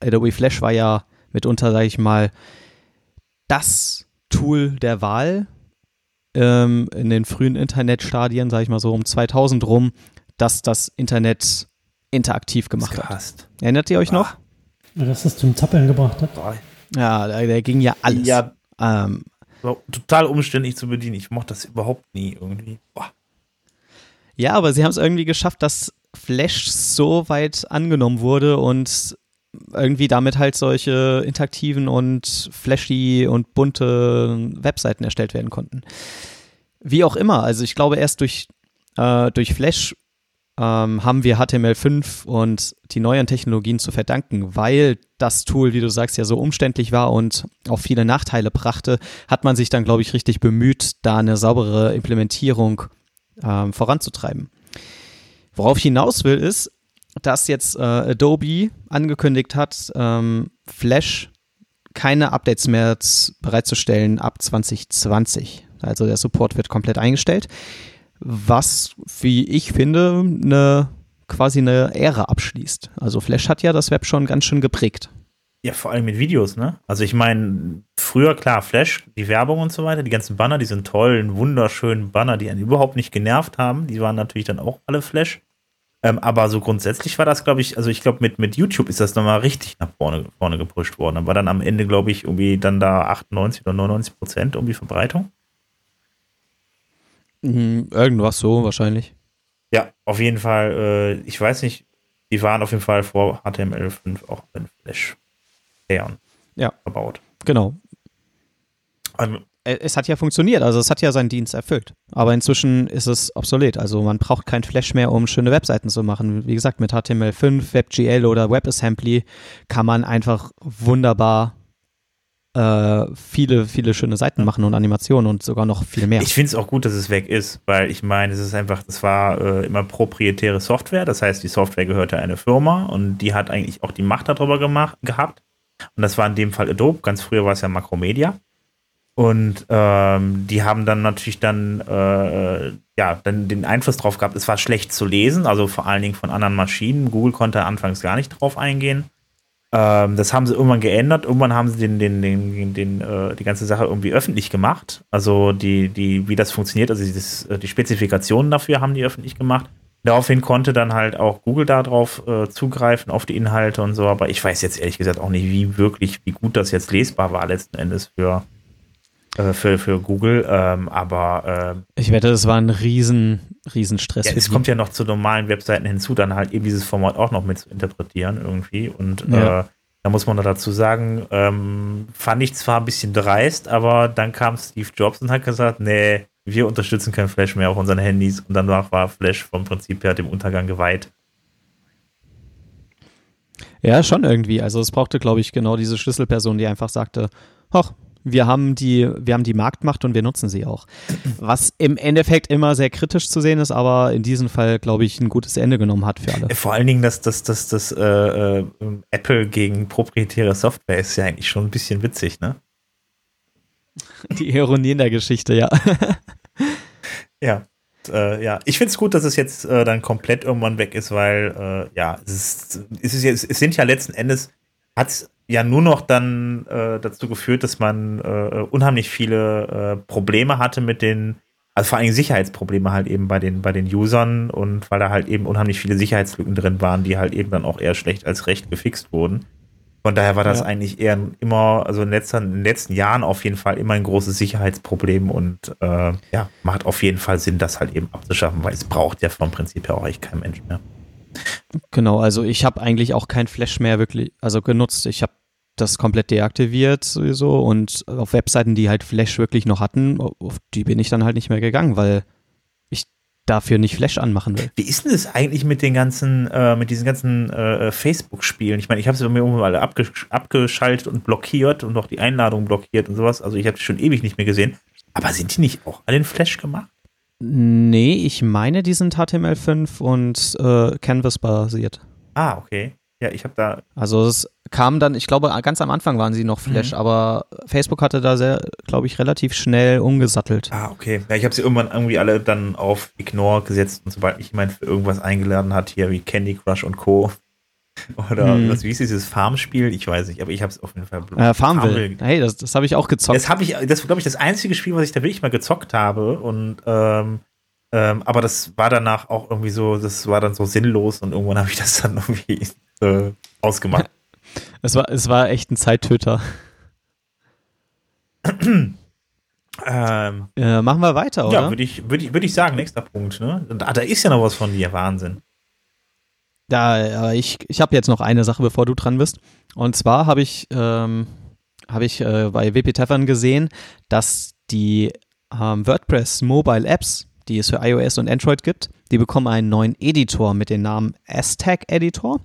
Adobe Flash war ja mitunter, sage ich mal, das Tool der Wahl ähm, in den frühen Internetstadien, sage ich mal so um 2000 rum, das das Internet interaktiv gemacht hat. Erinnert ihr euch noch? Ja, dass das zum Zappeln gebracht hat. Ja, da, da ging ja alles. Ja, ähm, total umständlich zu bedienen. Ich mochte das überhaupt nie irgendwie. Boah. Ja, aber sie haben es irgendwie geschafft, dass Flash so weit angenommen wurde und irgendwie damit halt solche interaktiven und flashy und bunte Webseiten erstellt werden konnten. Wie auch immer, also ich glaube erst durch, äh, durch Flash ähm, haben wir HTML5 und die neuen Technologien zu verdanken, weil das Tool, wie du sagst, ja so umständlich war und auch viele Nachteile brachte, hat man sich dann, glaube ich, richtig bemüht, da eine saubere Implementierung ähm, voranzutreiben. Worauf ich hinaus will, ist, dass jetzt äh, Adobe angekündigt hat, ähm, Flash keine Updates mehr bereitzustellen ab 2020. Also der Support wird komplett eingestellt, was, wie ich finde, eine quasi eine Ära abschließt. Also Flash hat ja das Web schon ganz schön geprägt. Ja, vor allem mit Videos, ne? Also ich meine, früher klar, Flash, die Werbung und so weiter, die ganzen Banner, die sind tollen, wunderschönen Banner, die einen überhaupt nicht genervt haben, die waren natürlich dann auch alle Flash. Ähm, aber so grundsätzlich war das, glaube ich, also ich glaube, mit, mit YouTube ist das nochmal richtig nach vorne, vorne gepusht worden. Da war dann am Ende, glaube ich, irgendwie dann da 98 oder 99 Prozent irgendwie Verbreitung. Mhm, irgendwas so wahrscheinlich. Ja, auf jeden Fall, äh, ich weiß nicht, die waren auf jeden Fall vor HTML5 auch in Flash ja. verbaut. Genau. Also, äh, es hat ja funktioniert, also es hat ja seinen Dienst erfüllt. Aber inzwischen ist es obsolet. Also man braucht kein Flash mehr, um schöne Webseiten zu machen. Wie gesagt, mit HTML5, WebGL oder WebAssembly kann man einfach wunderbar äh, viele, viele schöne Seiten machen und Animationen und sogar noch viel mehr. Ich finde es auch gut, dass es weg ist, weil ich meine, es ist einfach, das war äh, immer proprietäre Software. Das heißt, die Software gehörte einer Firma und die hat eigentlich auch die Macht darüber gemacht, gehabt. Und das war in dem Fall Adobe. Ganz früher war es ja Macromedia. Und ähm, die haben dann natürlich dann, äh, ja, dann den Einfluss drauf gehabt, es war schlecht zu lesen, also vor allen Dingen von anderen Maschinen. Google konnte anfangs gar nicht drauf eingehen. Ähm, das haben sie irgendwann geändert. Irgendwann haben sie den, den, den, den, äh, die ganze Sache irgendwie öffentlich gemacht. Also die, die, wie das funktioniert, also das, äh, die Spezifikationen dafür haben die öffentlich gemacht. Daraufhin konnte dann halt auch Google darauf äh, zugreifen, auf die Inhalte und so. Aber ich weiß jetzt ehrlich gesagt auch nicht, wie wirklich, wie gut das jetzt lesbar war letzten Endes für, äh, für, für Google, ähm, aber äh, ich wette, das war ein riesen, riesen Stress. Ja, es kommt ja noch zu normalen Webseiten hinzu, dann halt eben dieses Format auch noch mit zu interpretieren irgendwie. Und ja. äh, da muss man noch dazu sagen, ähm, fand ich zwar ein bisschen dreist, aber dann kam Steve Jobs und hat gesagt, nee, wir unterstützen kein Flash mehr auf unseren Handys und danach war Flash vom Prinzip her dem Untergang geweiht. Ja, schon irgendwie. Also es brauchte, glaube ich, genau diese Schlüsselperson, die einfach sagte, hoch, wir haben die, wir haben die Marktmacht und wir nutzen sie auch. Was im Endeffekt immer sehr kritisch zu sehen ist, aber in diesem Fall, glaube ich, ein gutes Ende genommen hat für alle. Äh, vor allen Dingen, dass das, das, das äh, äh, Apple gegen proprietäre Software ist ja eigentlich schon ein bisschen witzig, ne? Die Ironie in der Geschichte, ja. ja. Äh, ja, ich finde es gut, dass es jetzt äh, dann komplett irgendwann weg ist, weil äh, ja, es, ist, es, ist es sind ja letzten Endes, hat ja nur noch dann äh, dazu geführt, dass man äh, unheimlich viele äh, Probleme hatte mit den, also vor allem Sicherheitsprobleme halt eben bei den, bei den Usern und weil da halt eben unheimlich viele Sicherheitslücken drin waren, die halt eben dann auch eher schlecht als recht gefixt wurden. Von daher war das ja. eigentlich eher immer, also in, letzter, in, den letzten Jahren auf jeden Fall immer ein großes Sicherheitsproblem und äh, ja, macht auf jeden Fall Sinn, das halt eben abzuschaffen, weil es braucht ja vom Prinzip her auch eigentlich kein Mensch mehr. Genau, also ich habe eigentlich auch kein Flash mehr wirklich, also genutzt. Ich habe das komplett deaktiviert sowieso und auf Webseiten, die halt Flash wirklich noch hatten, auf die bin ich dann halt nicht mehr gegangen, weil ich dafür nicht Flash anmachen will. Wie ist denn das eigentlich mit den ganzen, äh, mit diesen ganzen äh, Facebook-Spielen? Ich meine, ich habe sie mir irgendwann alle abgesch abgeschaltet und blockiert und auch die Einladung blockiert und sowas. Also ich habe die schon ewig nicht mehr gesehen. Aber sind die nicht auch alle in Flash gemacht? Nee, ich meine, die sind HTML5 und äh, Canvas basiert. Ah, okay. Ja, ich habe da. Also es kam dann, ich glaube, ganz am Anfang waren sie noch Flash, Mhm. aber Facebook hatte da sehr, glaube ich, relativ schnell umgesattelt. Ah, okay. Ja, ich habe sie irgendwann irgendwie alle dann auf Ignore gesetzt und sobald mich jemand für irgendwas eingeladen hat, hier wie Candy Crush und Co. Oder Hm. was, wie ist dieses Farmspiel? Ich weiß nicht, aber ich habe es auf jeden Fall. Äh, Farmville. Hey, das, das habe ich auch gezockt. Das habe ich, das glaube ich das einzige Spiel, was ich da wirklich mal gezockt habe und ähm, ähm, aber das war danach auch irgendwie so, das war dann so sinnlos und irgendwann habe ich das dann irgendwie äh, ausgemacht. Es war, es war echt ein Zeittöter. ähm, Äh, machen wir weiter, oder? ja, würde ich, würde ich, würde ich sagen, nächster Punkt, ne? Und, ah, da ist ja noch was von dir, Wahnsinn. Da, äh, ich ich habe jetzt noch eine Sache, bevor du dran bist. Und zwar habe ich, ähm, hab ich äh, bei WP Tavern gesehen, dass die ähm, WordPress Mobile Apps, die es für iOS und Android gibt, die bekommen einen neuen Editor mit dem Namen Aztec Editor.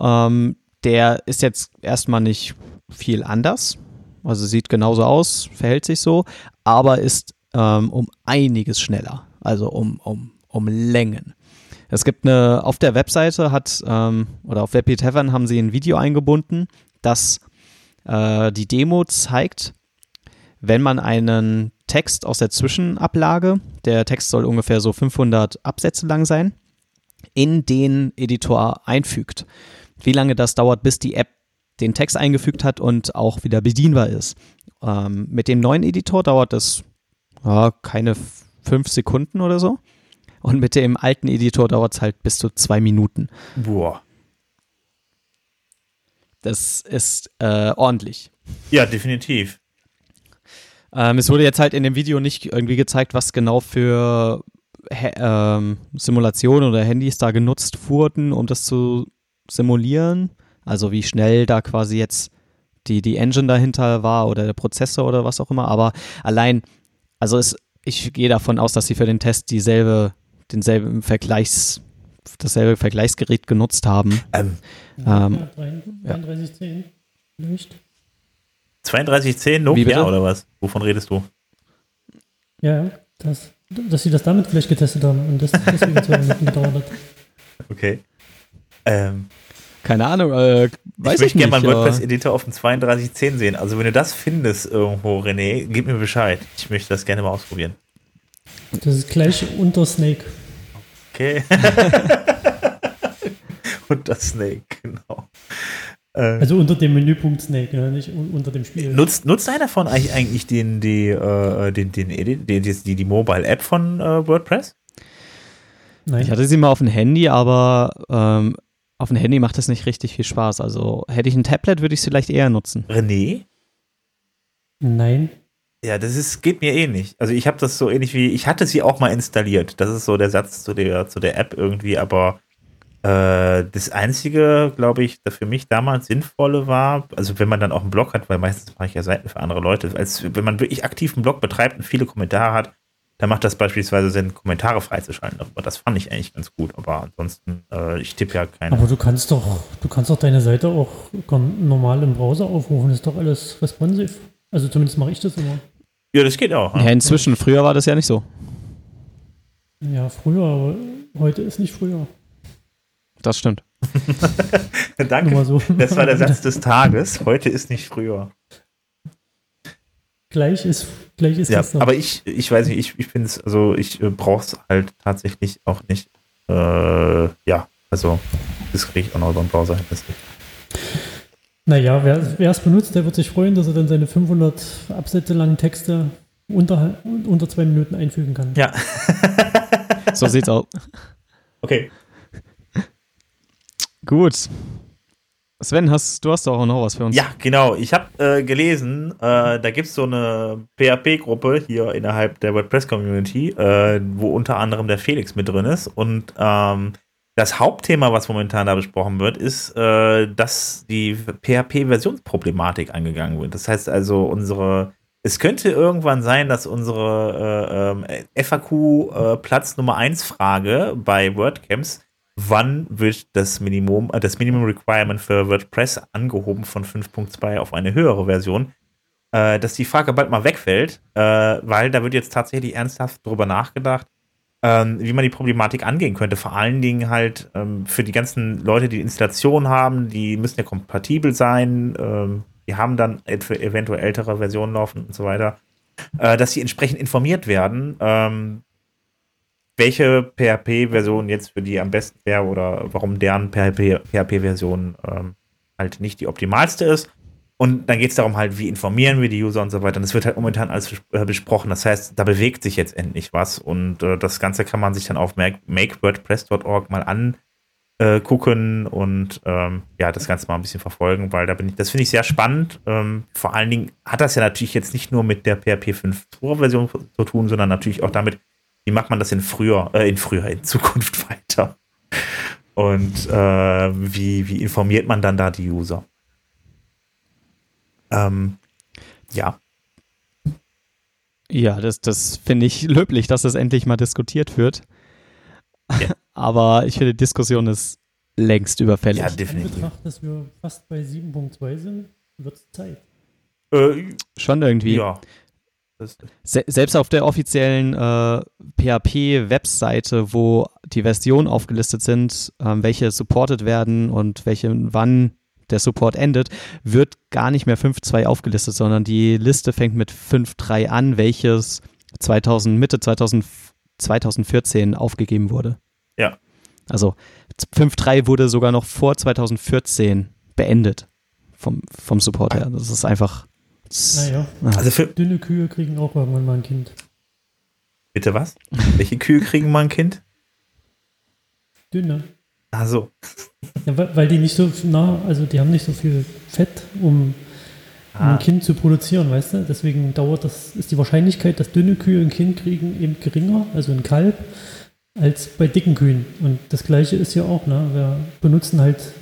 Ähm, der ist jetzt erstmal nicht viel anders. Also sieht genauso aus, verhält sich so, aber ist ähm, um einiges schneller. Also um, um, um Längen. Es gibt eine, auf der Webseite hat, ähm, oder auf WebP Tavern haben sie ein Video eingebunden, das äh, die Demo zeigt, wenn man einen Text aus der Zwischenablage, der Text soll ungefähr so 500 Absätze lang sein, in den Editor einfügt. Wie lange das dauert, bis die App den Text eingefügt hat und auch wieder bedienbar ist. Ähm, mit dem neuen Editor dauert es ja, keine fünf Sekunden oder so. Und mit dem alten Editor dauert es halt bis zu zwei Minuten. Boah. Das ist äh, ordentlich. Ja, definitiv. Ähm, es wurde jetzt halt in dem Video nicht irgendwie gezeigt, was genau für ähm, Simulationen oder Handys da genutzt wurden, um das zu simulieren. Also wie schnell da quasi jetzt die, die Engine dahinter war oder der Prozessor oder was auch immer. Aber allein, also es, ich gehe davon aus, dass sie für den Test dieselbe, denselben Vergleichs, dasselbe Vergleichsgerät genutzt haben. Ähm, Ähm, ja, 3310. Vielleicht. 3210 Wie Nokia oder was? Wovon redest du? Ja, das, dass sie das damit vielleicht getestet haben und das deswegen zwei Minuten gedauert hat. Okay. Ähm, Keine Ahnung, äh, weiß ich ich, möchte gerne mal nicht. einen aber- WordPress-Editor auf dem 3210 sehen. Also wenn du das findest irgendwo, René, gib mir Bescheid. Ich möchte das gerne mal ausprobieren. Das ist gleich unter Snake. Okay. Und das Snake, genau. Äh, Also unter dem Menüpunkt Snake, ja, nicht un- unter dem Spiel. nutzt, nutzt einer von euch eigentlich den, die, äh, den, den, Edit, die, die, die Mobile-App von äh, WordPress? Nein. Ich hatte sie mal auf dem Handy, aber ähm, auf dem Handy macht das nicht richtig viel Spaß. Also hätte ich ein Tablet, würde ich es vielleicht eher nutzen. René? Nein. Ja, das ist, geht mir ähnlich. Also ich habe das so ähnlich wie, ich hatte sie auch mal installiert. Das ist so der Satz zu der, zu der App irgendwie, aber äh, das Einzige, glaube ich, das für mich damals Sinnvolle war, also wenn man dann auch einen Blog hat, weil meistens mache ich ja Seiten für andere Leute, als wenn man wirklich aktiv einen Blog betreibt und viele Kommentare hat, dann macht das beispielsweise Sinn, Kommentare freizuschalten. Aber das fand ich eigentlich ganz gut. Aber ansonsten, äh, ich tippe ja keine. Aber du kannst doch, du kannst doch deine Seite auch normal im Browser aufrufen. Das ist doch alles responsive. Also zumindest mache ich das immer. Ja, das geht auch. Ja, inzwischen, früher war das ja nicht so. Ja, früher, aber heute ist nicht früher. Das stimmt. Danke. so. Das war der Satz des Tages. Heute ist nicht früher. gleich ist, gleich ist Ja, aber ich, ich weiß nicht, ich, ich finde es, also ich äh, brauche es halt tatsächlich auch nicht. Äh, ja, also das kriege ich auch noch über den Browser hin. Naja, wer es benutzt, der wird sich freuen, dass er dann seine 500 Absätze langen Texte unter, unter zwei Minuten einfügen kann. Ja, So sieht's aus. okay. Gut. Sven, hast, du hast doch auch noch was für uns. Ja, genau. Ich habe äh, gelesen, äh, da gibt es so eine PHP-Gruppe hier innerhalb der WordPress-Community, äh, wo unter anderem der Felix mit drin ist. Und ähm, das Hauptthema, was momentan da besprochen wird, ist, äh, dass die PHP-Versionsproblematik angegangen wird. Das heißt also, unsere es könnte irgendwann sein, dass unsere äh, äh, FAQ äh, Nummer 1 Frage bei WordCamps, wann wird das Minimum, äh, das Minimum Requirement für WordPress angehoben von 5.2 auf eine höhere Version, äh, dass die Frage bald mal wegfällt, äh, weil da wird jetzt tatsächlich ernsthaft drüber nachgedacht, ähm, wie man die Problematik angehen könnte. Vor allen Dingen halt ähm, für die ganzen Leute, die Installation haben, die müssen ja kompatibel sein, ähm, die haben dann eventuell ältere Versionen laufen und so weiter, äh, dass sie entsprechend informiert werden, ähm, welche PHP-Version jetzt für die am besten wäre oder warum deren PHP-Version ähm, halt nicht die optimalste ist. Und dann geht es darum halt, wie informieren wir die User und so weiter. Und es wird halt momentan alles äh, besprochen. Das heißt, da bewegt sich jetzt endlich was. Und äh, das Ganze kann man sich dann auf makewordpress.org mal angucken und ähm, ja, das Ganze mal ein bisschen verfolgen, weil da bin ich, das finde ich sehr spannend. Ähm, vor allen Dingen hat das ja natürlich jetzt nicht nur mit der PHP 5.2 Version zu tun, sondern natürlich auch damit, wie macht man das in früher, äh, in früher, in Zukunft weiter? Und äh, wie, wie informiert man dann da die User? Ähm, ja. Ja, das, das finde ich löblich, dass das endlich mal diskutiert wird. Ja. Aber ich finde, die Diskussion ist längst überfällig. Ja, definitiv. In Betracht, dass wir fast bei 7.2 sind, wird es Zeit. Äh, Schon irgendwie. Ja. Se selbst auf der offiziellen äh, PHP-Webseite, wo die Versionen aufgelistet sind, äh, welche supported werden und welche wann der Support endet, wird gar nicht mehr 5.2 aufgelistet, sondern die Liste fängt mit 5.3 an, welches 2000, Mitte 2000, 2014 aufgegeben wurde. Ja. Also 5.3 wurde sogar noch vor 2014 beendet vom, vom Support her. Das ist einfach. Naja. Also für dünne Kühe kriegen auch irgendwann mal ein Kind. Bitte was? Welche Kühe kriegen mal ein Kind? Dünne. Ach so. Ja, weil die nicht so nah, also die haben nicht so viel Fett, um, ah. ein Kind zu produzieren, weißt du? Deswegen dauert das, ist die Wahrscheinlichkeit, dass dünne Kühe ein Kind kriegen, eben geringer, also ein Kalb, als bei dicken Kühen. Und das gleiche ist ja auch, ne? Wir benutzen halt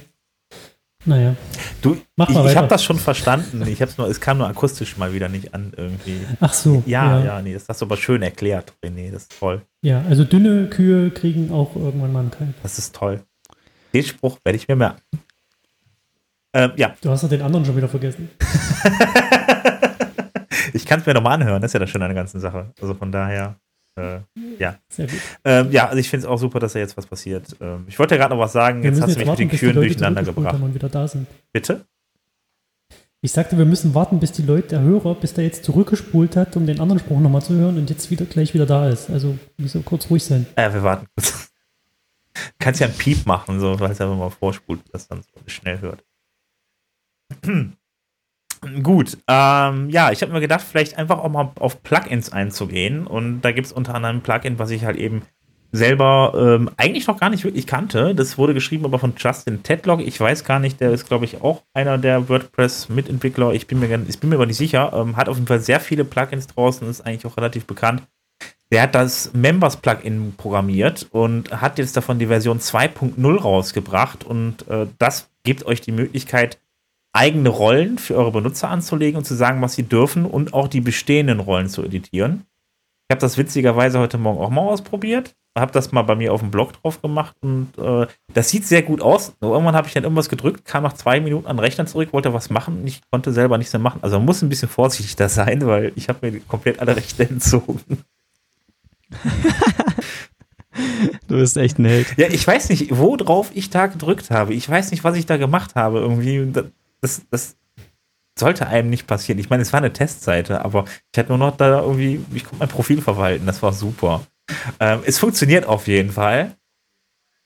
naja. Du, Mach ich, ich habe das schon verstanden. Ich hab's nur, es kam nur akustisch mal wieder nicht an irgendwie. Ach so. Ja, ja, ja nee, das hast du aber schön erklärt, René. Das ist toll. Ja, also dünne Kühe kriegen auch irgendwann mal ein Kalb. Das ist toll. Den Spruch werde ich mir merken. Ähm, ja. Du hast doch den anderen schon wieder vergessen. ich kann es mir nochmal anhören, das ist ja das Schöne an der ganzen Sache. Also von daher, äh, ja. Sehr gut. Ähm, ja, also ich finde es auch super, dass da jetzt was passiert. Ähm, ich wollte ja gerade noch was sagen, wir jetzt hast du mich warten, mit den Kühen durcheinander gebracht. Haben und wieder da sind. Bitte? Ich sagte, wir müssen warten, bis die Leute, der Hörer, bis der jetzt zurückgespult hat, um den anderen Spruch nochmal zu hören und jetzt wieder gleich wieder da ist. Also, müssen wir kurz ruhig sein. Ja, wir warten kurz. Kannst ja einen Piep machen, so, weil es einfach mal vorspult, dass dann so schnell hört. Gut, ähm, ja, ich habe mir gedacht, vielleicht einfach auch mal auf Plugins einzugehen. Und da gibt es unter anderem ein Plugin, was ich halt eben selber ähm, eigentlich noch gar nicht wirklich kannte. Das wurde geschrieben aber von Justin Tedlock. Ich weiß gar nicht, der ist, glaube ich, auch einer der WordPress-Mitentwickler. Ich bin mir, ich bin mir aber nicht sicher. Ähm, hat auf jeden Fall sehr viele Plugins draußen, ist eigentlich auch relativ bekannt. Der hat das Members-Plugin programmiert und hat jetzt davon die Version 2.0 rausgebracht und äh, das gibt euch die Möglichkeit, eigene Rollen für eure Benutzer anzulegen und zu sagen, was sie dürfen und auch die bestehenden Rollen zu editieren. Ich habe das witzigerweise heute Morgen auch mal ausprobiert, habe das mal bei mir auf dem Blog drauf gemacht und äh, das sieht sehr gut aus. Nur irgendwann habe ich dann irgendwas gedrückt, kam nach zwei Minuten an den Rechner zurück, wollte was machen und ich konnte selber nichts mehr machen. Also man muss ein bisschen vorsichtig da sein, weil ich habe mir komplett alle Rechte entzogen. du bist echt ein Held. Ja, ich weiß nicht, worauf ich da gedrückt habe. Ich weiß nicht, was ich da gemacht habe. Irgendwie, das, das sollte einem nicht passieren. Ich meine, es war eine Testseite, aber ich hatte nur noch da irgendwie, ich konnte mein Profil verwalten. Das war super. Ähm, es funktioniert auf jeden Fall.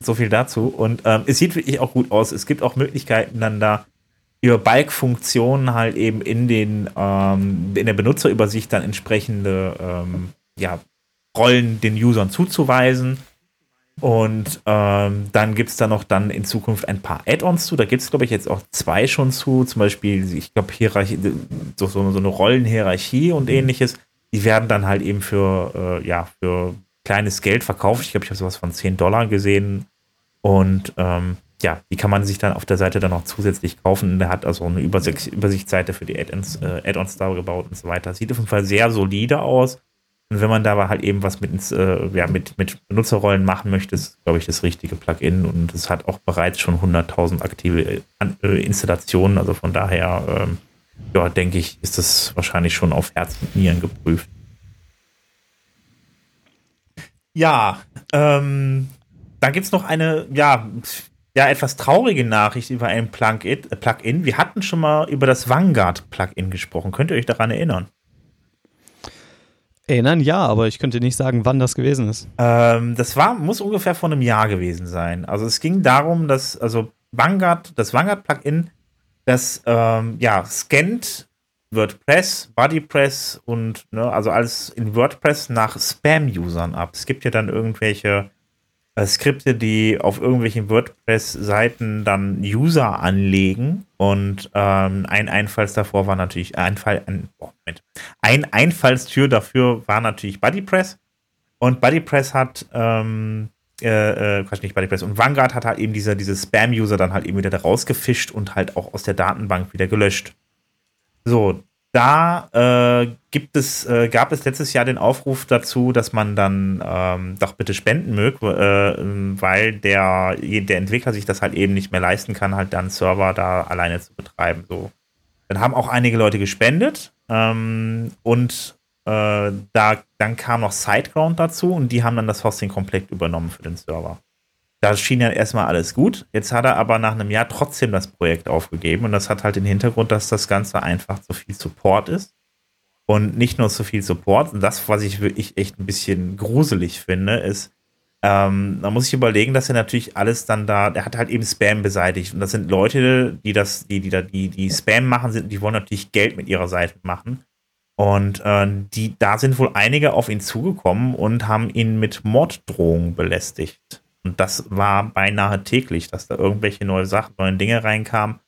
So viel dazu. Und ähm, es sieht wirklich auch gut aus. Es gibt auch Möglichkeiten, dann da über Balk-Funktionen halt eben in den ähm, in der Benutzerübersicht dann entsprechende ähm, ja, Rollen den Usern zuzuweisen. Und ähm, dann gibt es da noch dann in Zukunft ein paar Add-ons zu. Da gibt es, glaube ich, jetzt auch zwei schon zu. Zum Beispiel, ich glaube, Hierarchie, so, so, so eine Rollenhierarchie und mhm. ähnliches. Die werden dann halt eben für, äh, ja, für kleines Geld verkauft. Ich glaube, ich habe sowas von 10 Dollar gesehen. Und ähm, ja, die kann man sich dann auf der Seite dann noch zusätzlich kaufen. Der hat also eine Übersicht, Übersichtsseite für die Add-ons äh, Add da gebaut und so weiter. Sieht auf jeden Fall sehr solide aus. Und wenn man da aber halt eben was mit, ins, äh, ja, mit, mit Benutzerrollen machen möchte, ist, glaube ich, das richtige Plugin. Und es hat auch bereits schon 100.000 aktive äh, Installationen. Also von daher, ähm, ja, denke ich, ist das wahrscheinlich schon auf Herz und Nieren geprüft. Ja, ähm, dann gibt es noch eine, ja, ja, etwas traurige Nachricht über ein Plugin. Wir hatten schon mal über das Vanguard-Plugin gesprochen. Könnt ihr euch daran erinnern? Erinnern ja, aber ich könnte nicht sagen, wann das gewesen ist. Ähm, das war, muss ungefähr vor einem Jahr gewesen sein. Also es ging darum, dass, also Vanguard, das Vanguard-Plugin, das ähm, ja, scannt WordPress, BuddyPress und ne, also alles in WordPress nach Spam-Usern ab. Es gibt ja dann irgendwelche Skripte, die auf irgendwelchen WordPress-Seiten dann User anlegen. Und ähm, ein Einfalls davor war natürlich Einfall, ein, oh, ein Einfallstür dafür war natürlich BuddyPress. Und BuddyPress hat ähm, äh, äh, Quatsch, nicht BuddyPress. Und Vanguard hat halt eben diese, diese Spam-User dann halt eben wieder da rausgefischt und halt auch aus der Datenbank wieder gelöscht. So, da äh, gibt es, äh, gab es letztes Jahr den Aufruf dazu, dass man dann ähm, doch bitte spenden mögt, äh, weil der, der Entwickler sich das halt eben nicht mehr leisten kann, halt dann Server da alleine zu betreiben. So. Dann haben auch einige Leute gespendet ähm, und äh, da, dann kam noch SiteGround dazu und die haben dann das Hosting komplett übernommen für den Server. Da schien ja erstmal alles gut. Jetzt hat er aber nach einem Jahr trotzdem das Projekt aufgegeben und das hat halt den Hintergrund, dass das Ganze einfach zu viel Support ist. Und nicht nur zu viel Support, und das, was ich wirklich echt ein bisschen gruselig finde, ist, ähm, da muss ich überlegen, dass er natürlich alles dann da, er hat halt eben Spam beseitigt. Und das sind Leute, die das, die, die da, die, die Spam machen, sind, die wollen natürlich Geld mit ihrer Seite machen. Und äh, die, da sind wohl einige auf ihn zugekommen und haben ihn mit Morddrohungen belästigt. Und das war beinahe täglich, dass da irgendwelche neue Sachen, neue Dinge reinkamen.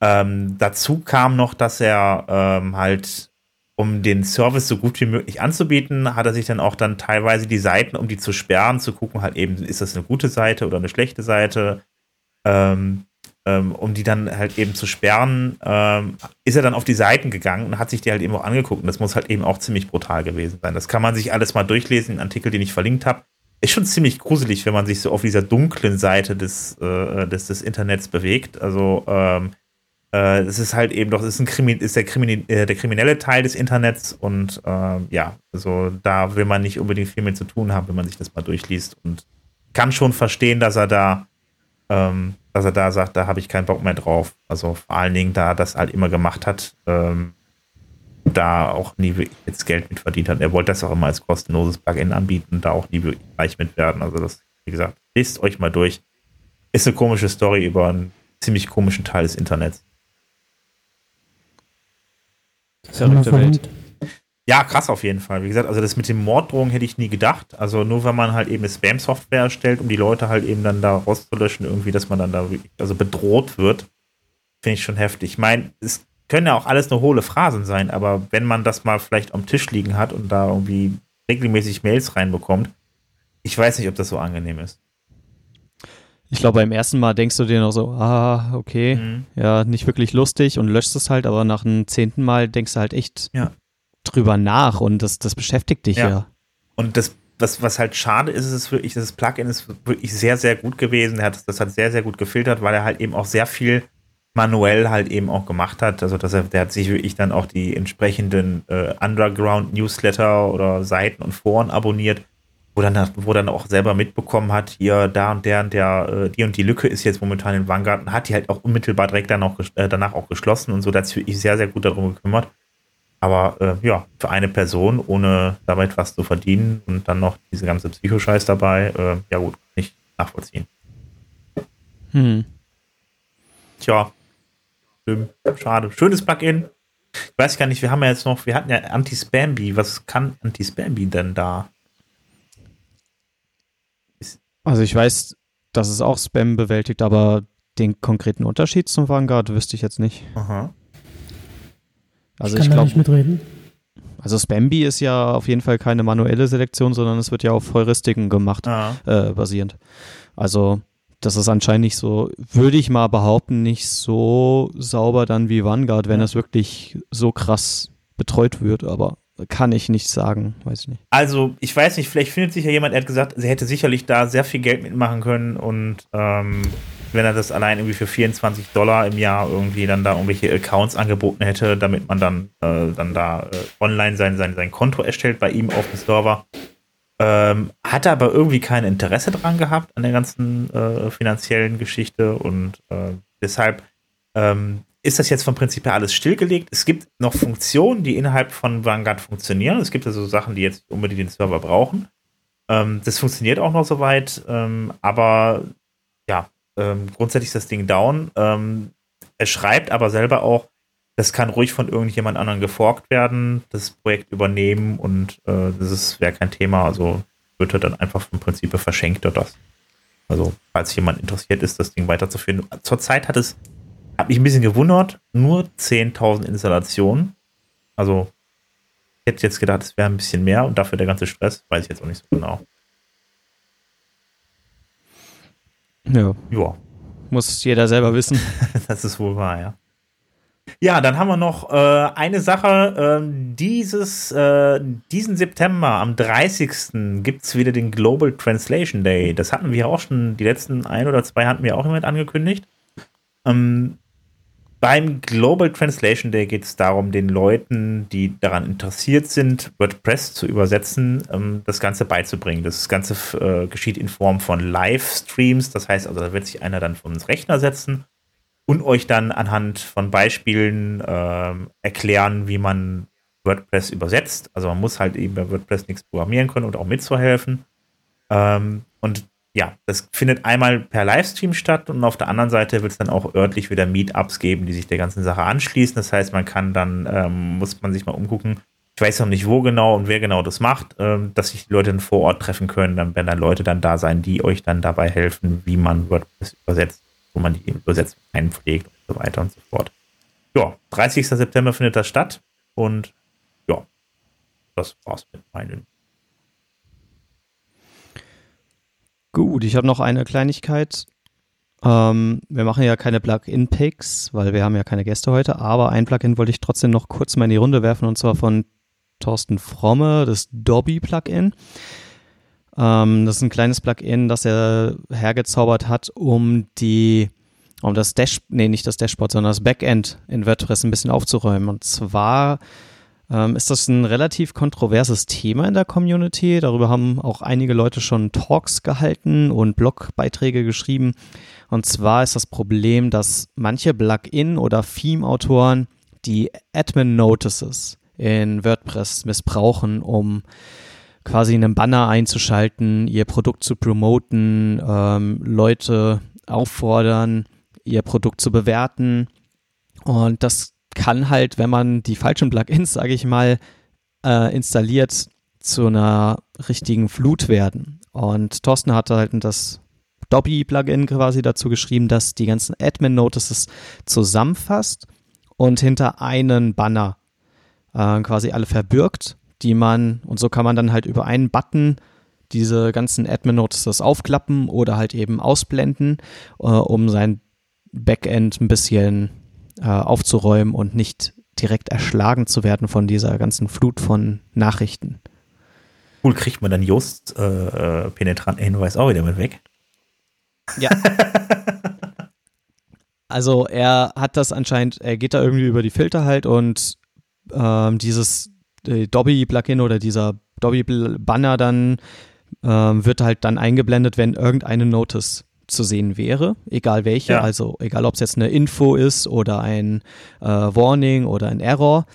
Ähm, dazu kam noch, dass er ähm, halt, um den Service so gut wie möglich anzubieten, hat er sich dann auch dann teilweise die Seiten, um die zu sperren, zu gucken, halt eben, ist das eine gute Seite oder eine schlechte Seite, ähm, ähm um die dann halt eben zu sperren, ähm, ist er dann auf die Seiten gegangen und hat sich die halt eben auch angeguckt. Und das muss halt eben auch ziemlich brutal gewesen sein. Das kann man sich alles mal durchlesen, den Artikel, den ich verlinkt habe ist schon ziemlich gruselig, wenn man sich so auf dieser dunklen Seite des, äh, des, des Internets bewegt. Also ähm, äh, es ist halt eben doch, es ist, ein Krimi ist der, Krimi äh, der kriminelle Teil des Internets und äh, ja, also da will man nicht unbedingt viel mit zu tun haben, wenn man sich das mal durchliest und kann schon verstehen, dass er da, ähm, dass er da sagt, da habe ich keinen Bock mehr drauf. Also vor allen Dingen, da das halt immer gemacht hat, ähm, da auch nie wirklich jetzt Geld mit verdient hat. Er wollte das auch immer als kostenloses Plugin anbieten und da auch nie wirklich reich mit werden. Also das, wie gesagt, lest euch mal durch. Ist eine komische Story über einen ziemlich komischen Teil des Internets. Verrückte Welt. Ja, krass auf jeden Fall. Wie gesagt, also das mit den Morddrohungen hätte ich nie gedacht. Also nur wenn man halt eben eine Spam-Software erstellt, um die Leute halt eben dann da rauszulöschen, irgendwie, dass man dann da wirklich, also bedroht wird, finde ich schon heftig. Ich meine, es können ja auch alles nur hohle Phrasen sein, aber wenn man das mal vielleicht am Tisch liegen hat und da irgendwie regelmäßig Mails reinbekommt, ich weiß nicht, ob das so angenehm ist. Ich glaube, beim ersten Mal denkst du dir noch so, ah, okay, mhm. ja, nicht wirklich lustig und löscht es halt, aber nach dem zehnten Mal denkst du halt echt ja. drüber nach und das, das beschäftigt dich ja. ja. Und das, was, was halt schade ist, ist wirklich, das Plugin ist wirklich sehr, sehr gut gewesen. Er hat, das hat sehr, sehr gut gefiltert, weil er halt eben auch sehr viel manuell halt eben auch gemacht hat. Also dass er, der hat sich wirklich dann auch die entsprechenden äh, Underground-Newsletter oder Seiten und Foren abonniert, wo dann, wo dann auch selber mitbekommen hat, hier, da und der und der, äh, die und die Lücke ist jetzt momentan in Vanguard und hat die halt auch unmittelbar direkt dann auch, äh, danach auch geschlossen und so, da hat sich sehr, sehr gut darum gekümmert. Aber äh, ja, für eine Person, ohne damit was zu verdienen und dann noch diese ganze Psychoscheiß dabei, äh, ja gut, nicht nachvollziehen. Hm. Tja, Schade. Schönes Plugin. Ich weiß gar nicht, wir haben ja jetzt noch, wir hatten ja Anti-Spambi. Was kann Anti-Spambi denn da? Also ich weiß, dass es auch Spam bewältigt, aber den konkreten Unterschied zum Vanguard wüsste ich jetzt nicht. Aha. Also ich, ich glaube. mitreden. Also Spambi ist ja auf jeden Fall keine manuelle Selektion, sondern es wird ja auf Heuristiken gemacht, ah. äh, basierend. Also das ist anscheinend nicht so, würde ich mal behaupten, nicht so sauber dann wie Vanguard, wenn das wirklich so krass betreut wird, aber kann ich nicht sagen, weiß ich nicht. Also, ich weiß nicht, vielleicht findet sich ja jemand, der hat gesagt, sie hätte sicherlich da sehr viel Geld mitmachen können und ähm, wenn er das allein irgendwie für 24 Dollar im Jahr irgendwie dann da irgendwelche Accounts angeboten hätte, damit man dann, äh, dann da äh, online sein, sein, sein Konto erstellt bei ihm auf dem Server. Ähm, hat er aber irgendwie kein Interesse dran gehabt an der ganzen äh, finanziellen Geschichte und äh, deshalb ähm, ist das jetzt vom Prinzip her alles stillgelegt. Es gibt noch Funktionen, die innerhalb von Vanguard funktionieren. Es gibt also Sachen, die jetzt unbedingt den Server brauchen. Ähm, das funktioniert auch noch soweit, ähm, aber ja, ähm, grundsätzlich ist das Ding down. Ähm, er schreibt aber selber auch, das kann ruhig von irgendjemand anderen geforkt werden, das Projekt übernehmen und äh, das wäre kein Thema. Also wird er dann einfach vom Prinzip her verschenkt oder das. Also, falls jemand interessiert ist, das Ding weiterzuführen. Zurzeit hat es, hat mich ein bisschen gewundert, nur 10.000 Installationen. Also, ich hätte jetzt gedacht, es wäre ein bisschen mehr und dafür der ganze Stress, weiß ich jetzt auch nicht so genau. Ja, Ja, muss jeder selber wissen. das ist wohl wahr, ja. Ja, dann haben wir noch äh, eine Sache. Ähm, dieses, äh, diesen September, am 30. gibt es wieder den Global Translation Day. Das hatten wir auch schon, die letzten ein oder zwei hatten wir auch jemand angekündigt. Ähm, beim Global Translation Day geht es darum, den Leuten, die daran interessiert sind, WordPress zu übersetzen, ähm, das Ganze beizubringen. Das Ganze äh, geschieht in Form von Livestreams. Das heißt also, da wird sich einer dann vom Rechner setzen und euch dann anhand von Beispielen ähm, erklären, wie man WordPress übersetzt. Also man muss halt eben bei WordPress nichts programmieren können und auch mitzuhelfen. Ähm, und ja, das findet einmal per Livestream statt und auf der anderen Seite wird es dann auch örtlich wieder Meetups geben, die sich der ganzen Sache anschließen. Das heißt, man kann dann, ähm, muss man sich mal umgucken. Ich weiß noch nicht, wo genau und wer genau das macht, ähm, dass sich die Leute dann vor Ort treffen können. Dann werden dann Leute dann da sein, die euch dann dabei helfen, wie man WordPress übersetzt, wo man die Übersetzung einpflegt und so weiter und so fort. Ja, 30. September findet das statt und ja, das war's mit meinen Gut, ich habe noch eine Kleinigkeit. Ähm, wir machen ja keine Plugin-Picks, weil wir haben ja keine Gäste heute, aber ein Plugin wollte ich trotzdem noch kurz mal in die Runde werfen und zwar von Thorsten Fromme, das Dobby-Plugin. Ähm, das ist ein kleines Plugin, das er hergezaubert hat, um die, um das Dash, nee, nicht das Dashboard, sondern das Backend in WordPress ein bisschen aufzuräumen. Und zwar ähm, ist das ein relativ kontroverses Thema in der Community. Darüber haben auch einige Leute schon Talks gehalten und Blogbeiträge geschrieben. Und zwar ist das Problem, dass manche Plugin- oder Theme-Autoren die Admin-Notices in WordPress missbrauchen, um quasi einen Banner einzuschalten, ihr Produkt zu promoten, ähm, Leute auffordern, ihr Produkt zu bewerten. Und das kann halt, wenn man die falschen Plugins, sage ich mal, äh, installiert, zu einer richtigen Flut werden. Und Thorsten hatte halt das Dobby-Plugin quasi dazu geschrieben, dass die ganzen Admin-Notices zusammenfasst und hinter einen Banner äh, quasi alle verbirgt, die man, und so kann man dann halt über einen Button diese ganzen Admin-Notices aufklappen oder halt eben ausblenden, äh, um sein Backend ein bisschen äh, aufzuräumen und nicht direkt erschlagen zu werden von dieser ganzen Flut von Nachrichten. Cool, kriegt man dann Just äh, äh, penetranten Hinweis auch wieder mit weg. Ja. also er hat das anscheinend, er geht da irgendwie über die Filter halt und ähm, dieses Dobby-Plugin oder dieser Dobby-Banner dann ähm, wird halt dann eingeblendet, wenn irgendeine Notice zu sehen wäre, egal welche, Ja. also egal ob es jetzt eine Info ist oder ein äh, Warning oder ein Error.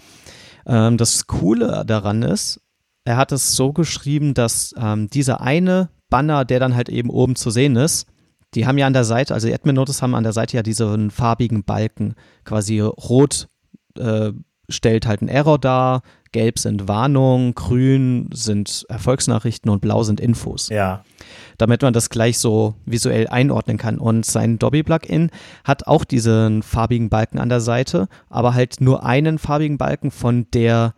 Ähm, das Coole daran ist, er hat es so geschrieben, dass ähm, dieser eine Banner, der dann halt eben oben zu sehen ist, die haben ja an der Seite, also die Admin Notice haben an der Seite ja diesen farbigen Balken. Quasi rot äh, stellt halt einen Error dar, gelb sind Warnungen, grün sind Erfolgsnachrichten und blau sind Infos Ja. damit man das gleich so visuell einordnen kann. Und sein Dobby-Plugin hat auch diesen farbigen Balken an der Seite, aber halt nur einen farbigen Balken von der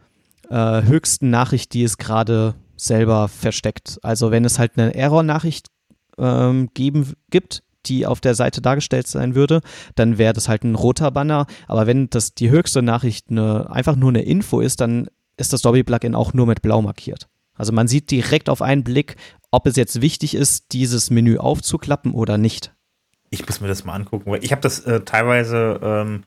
äh, höchsten Nachricht, die es gerade selber versteckt. Also wenn es halt eine Error-Nachricht ähm, geben, gibt, die auf der Seite dargestellt sein würde, dann wäre das halt ein roter Banner. Aber wenn das die höchste Nachricht eine, einfach nur eine Info ist, dann ist das Dobby-Plugin auch nur mit blau markiert. Also man sieht direkt auf einen Blick, ob es jetzt wichtig ist, dieses Menü aufzuklappen oder nicht. Ich muss mir das mal angucken, weil ich habe das äh, teilweise, ähm,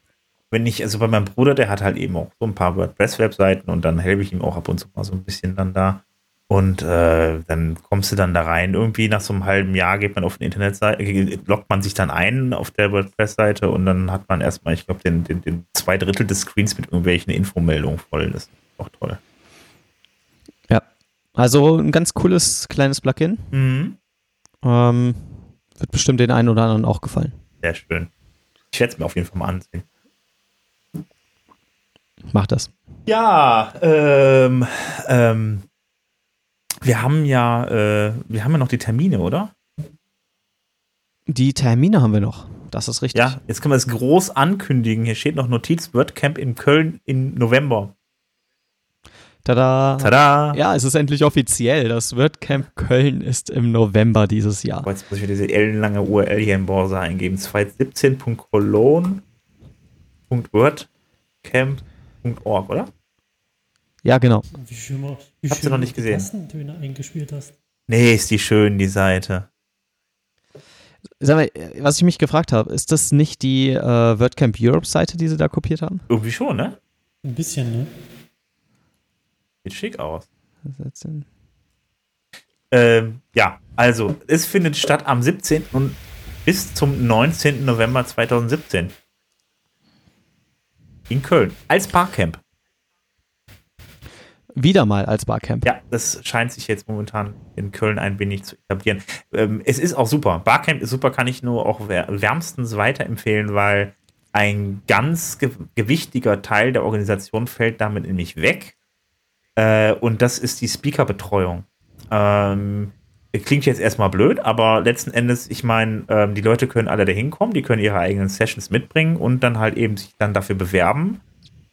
wenn ich, also bei meinem Bruder, der hat halt eben auch so ein paar WordPress-Webseiten und dann helfe ich ihm auch ab und zu mal so ein bisschen dann da. Und äh, dann kommst du dann da rein. Irgendwie nach so einem halben Jahr geht man auf eine Internetseite, loggt man sich dann ein auf der WordPress-Seite und dann hat man erstmal, ich glaube, den, den, den zwei Drittel des Screens mit irgendwelchen Infomeldungen voll. Das ist auch toll. Ja, also ein ganz cooles kleines Plugin. Mhm. Ähm, wird bestimmt den einen oder anderen auch gefallen. Sehr schön. Ich werde es mir auf jeden Fall mal ansehen. Mach das. Ja, ähm, ähm, wir haben ja, äh, wir haben ja noch die Termine, oder? Die Termine haben wir noch. Das ist richtig. Ja, jetzt können wir es groß ankündigen. Hier steht noch Notiz WordCamp in Köln im November. Tada. Tada! Ja, es ist endlich offiziell. Das WordCamp Köln ist im November dieses Jahr. Boah, jetzt muss ich mir diese ellenlange URL hier im Browser eingeben. 217.colon.wordcamp.org, oder? Ja, genau. Wie schön, wie Hab sie schön noch du nicht die gesehen. Tastentöne eingespielt hast. Nee, ist die schön, die Seite. Sag mal, was ich mich gefragt habe, ist das nicht die äh, WordCamp Europe Seite, die sie da kopiert haben? Irgendwie schon, ne? Ein bisschen, ne? Sieht schick aus. Was ist jetzt denn? Ähm, ja, also, es findet statt am 17. und bis zum 19. November 2017. In Köln. Als Barcamp. Wieder mal als Barcamp. Ja, das scheint sich jetzt momentan in Köln ein wenig zu etablieren. Ähm, es ist auch super. Barcamp ist super, kann ich nur auch wär- wärmstens weiterempfehlen, weil ein ganz ge gewichtiger Teil der Organisation fällt damit nämlich weg. Äh, und das ist die Speakerbetreuung. Ähm, klingt jetzt erstmal blöd, aber letzten Endes, ich meine, ähm, die Leute können alle da hinkommen, die können ihre eigenen Sessions mitbringen und dann halt eben sich dann dafür bewerben.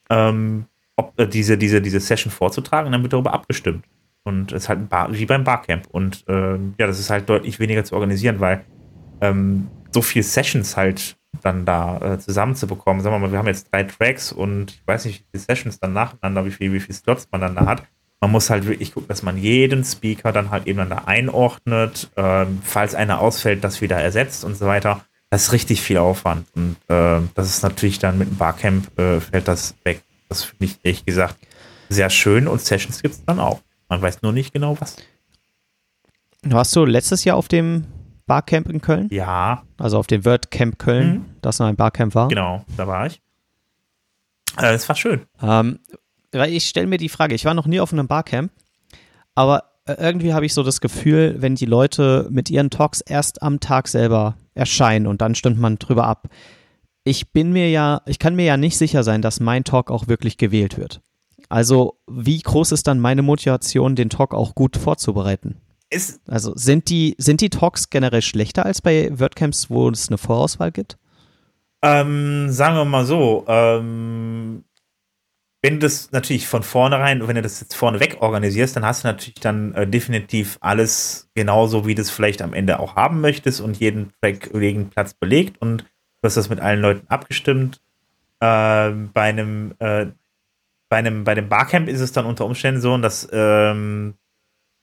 Ähm, ob äh, diese, diese, diese Session vorzutragen und dann wird darüber abgestimmt. Und es ist halt Bar, wie beim Barcamp. Und ähm, ja, das ist halt deutlich weniger zu organisieren, weil ähm, so viel Sessions halt dann da äh, zusammenzubekommen. Sagen wir mal, wir haben jetzt drei Tracks und ich weiß nicht, wie viele Sessions dann nacheinander, wie viel, wie viele Slots man dann da hat. Man muss halt wirklich gucken, dass man jeden Speaker dann halt eben dann da einordnet, ähm, falls einer ausfällt, das wieder ersetzt und so weiter. Das ist richtig viel Aufwand. Und ähm, das ist natürlich dann mit dem Barcamp äh, fällt das weg. Das finde ich ehrlich gesagt sehr schön und Sessions gibt es dann auch. Man weiß nur nicht genau was. Warst du letztes Jahr auf dem Barcamp in Köln? Ja, Also auf dem WordCamp Köln, Mhm. das noch ein Barcamp war? genau, da war ich. Äh, Es war schön. Ähm, weil ich stelle mir die Frage, ich war noch nie auf einem Barcamp, aber äh, irgendwie habe ich so das Gefühl, wenn die Leute mit ihren Talks erst am Tag selber erscheinen und dann stimmt man drüber ab. Ich bin mir ja, ich kann mir ja nicht sicher sein, dass mein Talk auch wirklich gewählt wird. Also, wie groß ist dann meine Motivation, den Talk auch gut vorzubereiten? Es, Also, sind die, sind die Talks generell schlechter als bei WordCamps, wo es eine Vorauswahl gibt? ähm, sagen wir mal so, ähm, wenn du das natürlich von vornherein, wenn du das jetzt vorneweg organisierst, dann hast du natürlich dann äh, definitiv alles genauso, wie du es vielleicht am Ende auch haben möchtest und jeden Track jeden Platz belegt und du hast das mit allen Leuten abgestimmt. Ähm, bei einem, äh, bei einem, bei dem Barcamp ist es dann unter Umständen so, dass, ähm,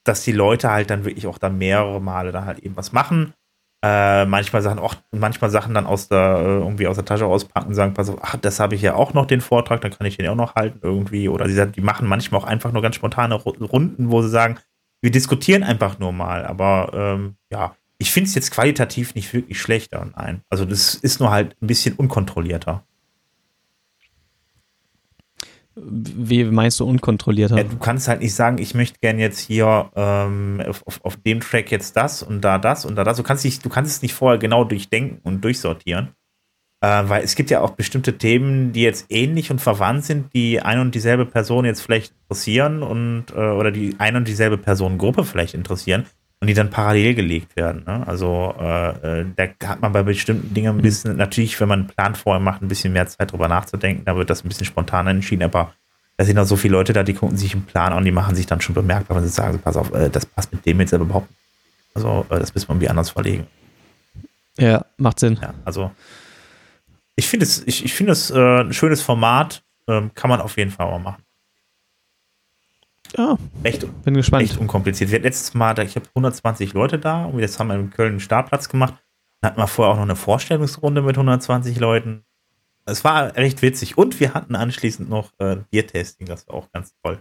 dass die Leute halt dann wirklich auch dann mehrere Male da halt eben was machen. Äh, manchmal Sachen auch, manchmal Sachen dann aus der, äh, irgendwie aus der Tasche auspacken sagen, pass auf, ach, das habe ich ja auch noch den Vortrag, dann kann ich den auch noch halten irgendwie. Oder sagen, die machen manchmal auch einfach nur ganz spontane Ru- Runden, wo sie sagen, wir diskutieren einfach nur mal. Aber ähm, ja, ich finde es jetzt qualitativ nicht wirklich schlechter. Nein. Also das ist nur halt ein bisschen unkontrollierter. Wie meinst du unkontrollierter? Ja, du kannst halt nicht sagen, ich möchte gern jetzt hier ähm, auf, auf, dem Track jetzt das und da das und da das. Du kannst, nicht, du kannst es nicht vorher genau durchdenken und durchsortieren. Äh, weil es gibt ja auch bestimmte Themen, die jetzt ähnlich und verwandt sind, die eine und dieselbe Person jetzt vielleicht interessieren und äh, oder die eine und dieselbe Personengruppe vielleicht interessieren und die dann parallel gelegt werden. Ne? Also äh, äh, da hat man bei bestimmten Dingen ein bisschen, natürlich, wenn man einen Plan vorher macht, ein bisschen mehr Zeit drüber nachzudenken, da wird das ein bisschen spontaner entschieden, aber da sind auch so viele Leute da, die gucken sich einen Plan an und die machen sich dann schon bemerkbar, wenn sie sagen, pass auf, äh, das passt mit dem jetzt aber überhaupt nicht. Also äh, das müssen wir irgendwie anders verlegen. Ja, macht Sinn. Ja, also ich finde es, ich, ich finde es äh, ein schönes Format, ähm, kann man auf jeden Fall mal machen. Ja, Recht, bin gespannt. echt unkompliziert. Wir hatten letztes Mal, ich habe 120 Leute da und jetzt haben wir in Köln einen Startplatz gemacht. Dann hatten wir vorher auch noch eine Vorstellungsrunde mit 120 Leuten. Es war recht witzig und wir hatten anschließend noch äh, Biertasting, das war auch ganz toll.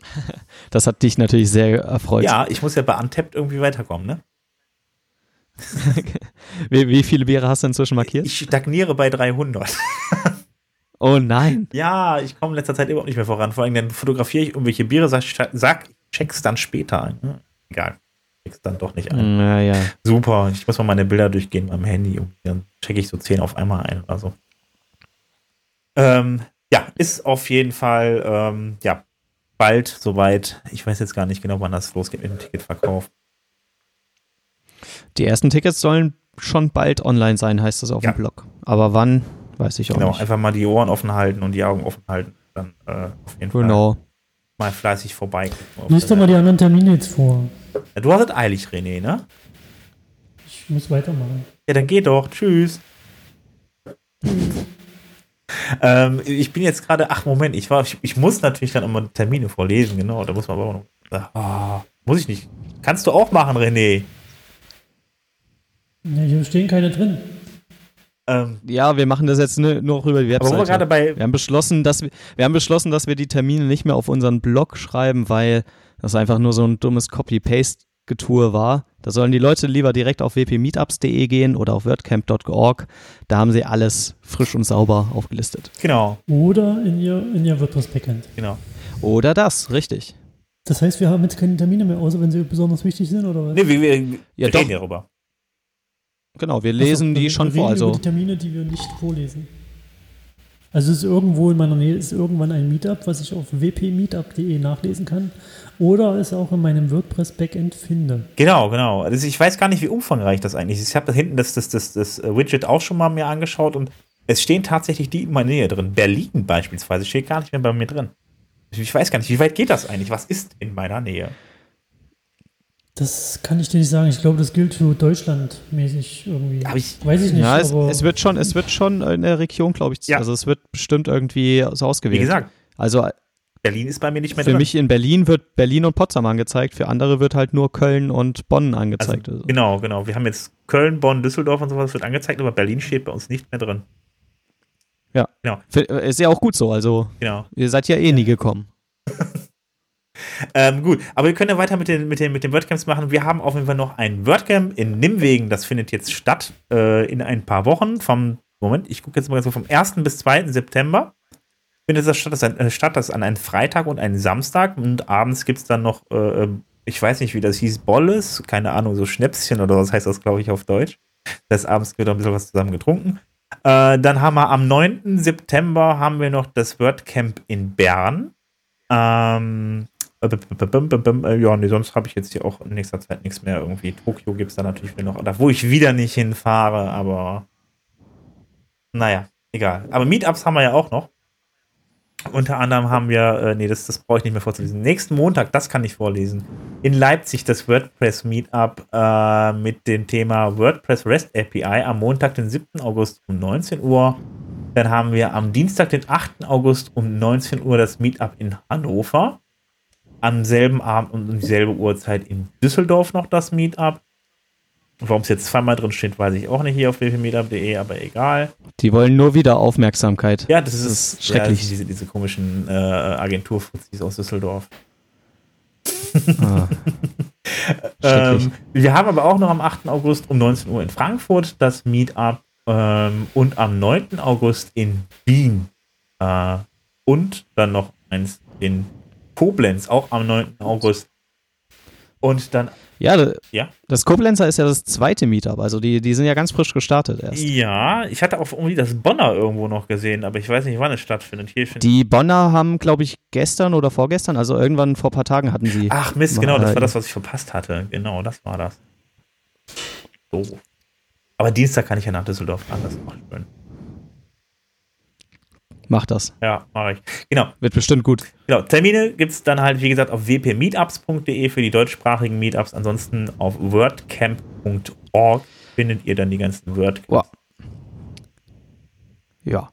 Das hat dich natürlich sehr erfreut. Ja, ich muss ja bei Untapped irgendwie weiterkommen, ne? Wie, wie viele Biere hast du inzwischen markiert? Ich stagniere bei 300. oh nein. Ja, ich komme in letzter Zeit überhaupt nicht mehr voran. Vor allem dann fotografiere ich irgendwelche Biere, sag, sag check's dann später ein. Ne? Egal. Check's dann doch nicht ein. Naja. Super. Ich muss mal meine Bilder durchgehen beim Handy und dann checke ich so 10 auf einmal ein oder so. Ähm, ja, ist auf jeden Fall, ähm, ja, bald soweit. Ich weiß jetzt gar nicht genau, wann das losgeht mit dem Ticketverkauf. Die ersten Tickets sollen schon bald online sein, heißt das auf Ja. dem Blog. Aber wann, weiß ich auch Genau, nicht. einfach mal die Ohren offen halten und die Augen offen halten. Dann äh, auf jeden Fall Genau. mal fleißig vorbei. Lies doch mal die anderen Termine jetzt vor. Ja, Du hast es eilig, René, ne? Ich muss weitermachen. Ja, dann geh doch. Tschüss. ähm, ich bin jetzt gerade, ach Moment, ich war, ich, ich muss natürlich dann immer Termine vorlesen, genau. Da muss man aber auch noch. Ah, muss ich nicht. Kannst du auch machen, René. Ja, hier stehen keine drin. Ähm, Ja, wir machen das jetzt nur noch über die aber wo wir Webseite. gerade bei. Wir haben beschlossen, dass wir, wir haben beschlossen, dass wir die Termine nicht mehr auf unseren Blog schreiben, weil das einfach nur so ein dummes Copy-Paste-Getue war. Da sollen die Leute lieber direkt auf wpmeetups.de gehen oder auf wordcamp.org. Da haben sie alles frisch und sauber aufgelistet. Genau, Oder in ihr, in ihr WordPress-Backend. genau. Oder das, richtig. Das heißt, wir haben jetzt keine Termine mehr, außer wenn sie besonders wichtig sind, oder was? Nee, wir, wir, Ja, wir doch. reden darüber. Genau, wir lesen Achso, die wir- schon vor. reden über Also die Termine, die wir nicht vorlesen. Also es ist irgendwo in meiner Nähe ist irgendwann ein Meetup, was ich auf wpmeetup.de nachlesen kann. Oder es auch in meinem WordPress-Backend finde. Genau, genau. Also ich weiß gar nicht, wie umfangreich das eigentlich ist. Ich habe da hinten das, das, das, das Widget auch schon mal mir angeschaut und es stehen tatsächlich die in meiner Nähe drin. Berlin beispielsweise steht gar nicht mehr bei mir drin. Ich weiß gar nicht, wie weit geht das eigentlich? Was ist in meiner Nähe? Das kann ich dir nicht sagen. Ich glaube, das gilt für Deutschland mäßig irgendwie. Hab ich- Weiß ich nicht. ja, es, aber es wird schon, es wird schon in der Region, glaube ich, Ja. also es wird bestimmt irgendwie so Wie ausgewählt. gesagt, Also Berlin ist bei mir nicht mehr für drin. mich in Berlin wird Berlin und Potsdam angezeigt, für andere wird halt nur Köln und Bonn angezeigt. Also, Genau, genau. Wir haben jetzt Köln, Bonn, Düsseldorf und sowas wird angezeigt, aber Berlin steht bei uns nicht mehr drin. Für, ist ja auch gut so, also Genau. ihr seid ja eh nie gekommen. Ähm, gut, aber wir können ja weiter mit den, mit, den, mit den WordCamps machen. Wir haben auf jeden Fall noch ein WordCamp in Nimwegen. Das findet jetzt statt äh, in ein paar Wochen. Vom, Moment, ich gucke jetzt mal ganz vom 1. bis 2. September. Findet das statt, das, ist ein, äh, statt, das ist an einem Freitag und einem Samstag. Und abends gibt es dann noch, äh, ich weiß nicht, wie das hieß, Bolles, keine Ahnung, so Schnäpschen oder was heißt das, glaube ich, auf Deutsch. Das abends wird noch ein bisschen was zusammen getrunken. Äh, dann haben wir am 9. September haben wir noch das WordCamp in Bern. Ähm, äh, ja, nee, sonst habe ich jetzt hier auch in nächster Zeit nichts mehr irgendwie. Tokio gibt es da natürlich wieder noch, da wo ich wieder nicht hinfahre, aber naja, egal. Aber Meetups haben wir ja auch noch. Unter anderem haben wir, äh, nee, das, das brauche ich nicht mehr vorzulesen. Nächsten Montag, das kann ich vorlesen. In Leipzig das WordPress Meetup äh, mit dem Thema WordPress REST API am Montag, den 7. August um 19 Uhr. Dann haben wir am Dienstag, den 8. August um 19 Uhr das Meetup in Hannover. Am selben Abend und um dieselbe Uhrzeit in Düsseldorf noch das Meetup. Warum es jetzt zweimal drin steht, weiß ich auch nicht hier auf www.meetup.de, aber egal. Die wollen nur wieder Aufmerksamkeit. Ja, das, Das ist, ist schrecklich. Ja, diese, diese komischen äh, Agenturfuzis aus Düsseldorf. Ah. Ähm, wir haben aber auch noch am 8. August um 19 Uhr in Frankfurt das Meetup ähm, und am 9. August in Wien. Äh, und dann noch eins in Koblenz, auch am 9. August. Und dann, Ja, da- ja. das Koblenzer ist ja das zweite Meetup, also die, die sind ja ganz frisch gestartet erst. Ja, ich hatte auch irgendwie das Bonner irgendwo noch gesehen, aber ich weiß nicht, wann es stattfindet. Hier Die Bonner haben, glaube ich, gestern oder vorgestern, also irgendwann vor ein paar Tagen hatten sie. Ach Mist, genau, das war das, was ich verpasst hatte. Genau, das war das. So. Aber Dienstag kann ich ja nach Düsseldorf fahren, das ist auch schön. Macht das. Ja, mache ich. Genau, Wird bestimmt gut. genau. Termine gibt es dann halt, wie gesagt, auf wpmeetups.de für die deutschsprachigen Meetups, ansonsten auf wordcamp.org findet ihr dann die ganzen Word. Wow. Ja.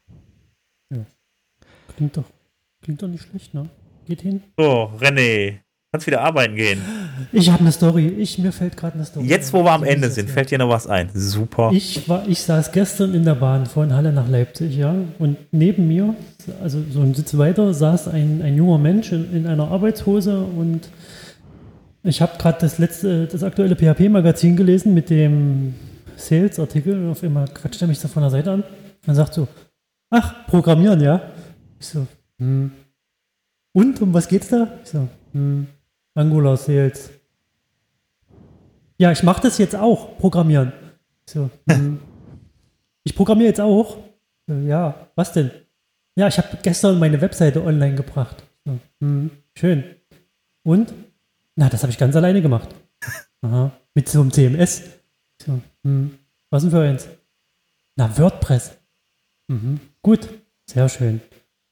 Klingt doch, klingt doch nicht schlecht, ne? Geht hin. So, René, kannst wieder arbeiten gehen. Ich habe eine Story. Ich, mir fällt gerade eine Story. Jetzt, wo wir am Ende sind, fällt dir noch was ein. Super. Ich, war, ich saß gestern in der Bahn von Halle nach Leipzig, ja, und neben mir, also so ein Sitz weiter, saß ein, ein junger Mensch in, in einer Arbeitshose und ich habe gerade das letzte, das aktuelle PHP-Magazin gelesen mit dem Sales-Artikel und auf einmal quatscht er mich so von der Seite an und sagt so, ach, Programmieren, ja? Ich so, hm. Und, um was geht's da? Ich so, hm, Angular Sales. Ja, ich mache das jetzt auch, Programmieren. Ich so, hm. Ich programmiere jetzt auch. Ja, was denn? Ja, ich habe gestern meine Webseite online gebracht. So, hm, schön. Und? Na, das habe ich ganz alleine gemacht. Aha. Mit so einem CMS. So, hm, was denn für eins? Na, WordPress. Mhm. Gut, sehr schön.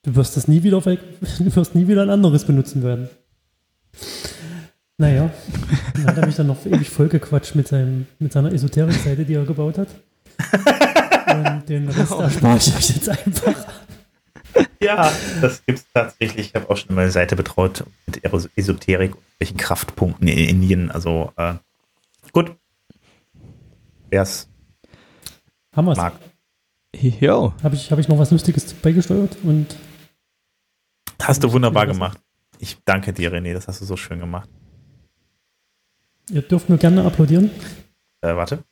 Du wirst das nie wieder, weg- du wirst nie wieder ein anderes benutzen werden. Naja, dann hat er mich dann noch ewig vollgequatscht mit, seinem, mit seiner Esoterik-Seite, die er gebaut hat. Und den Rest erspare ich euch jetzt einfach. Ja, das gibt's tatsächlich. Ich habe auch schon meine Seite betreut mit Esoterik und welchen Kraftpunkten in Indien. Also äh, gut. Wer es Haben wir's. mag. Jo. Habe ich, hab ich noch was Lustiges beigesteuert und Hast du wunderbar gemacht. Ich danke dir, René. Das hast du so schön gemacht. Ihr dürft mir gerne applaudieren. Äh, warte.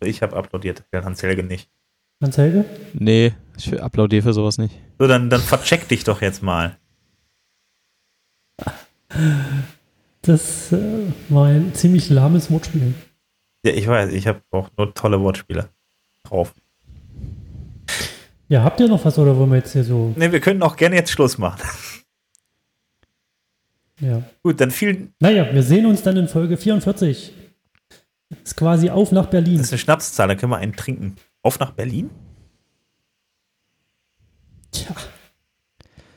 Ich habe applaudiert, Hans Helge nicht. Hans Helge. Nee, ich applaudiere für sowas nicht. So, dann, dann vercheck dich doch jetzt mal. Das äh, war ein ziemlich lahmes Wortspiel. Ja, ich weiß, ich habe auch nur tolle Wortspiele drauf. Ja, habt ihr noch was oder wollen wir jetzt hier so? Ne, wir können auch gerne jetzt Schluss machen. Ja. Gut, dann vielen. Naja, wir sehen uns dann in Folge 44. Ist quasi auf nach Berlin. Das ist eine Schnapszahl, da können wir einen trinken. Auf nach Berlin? Tja.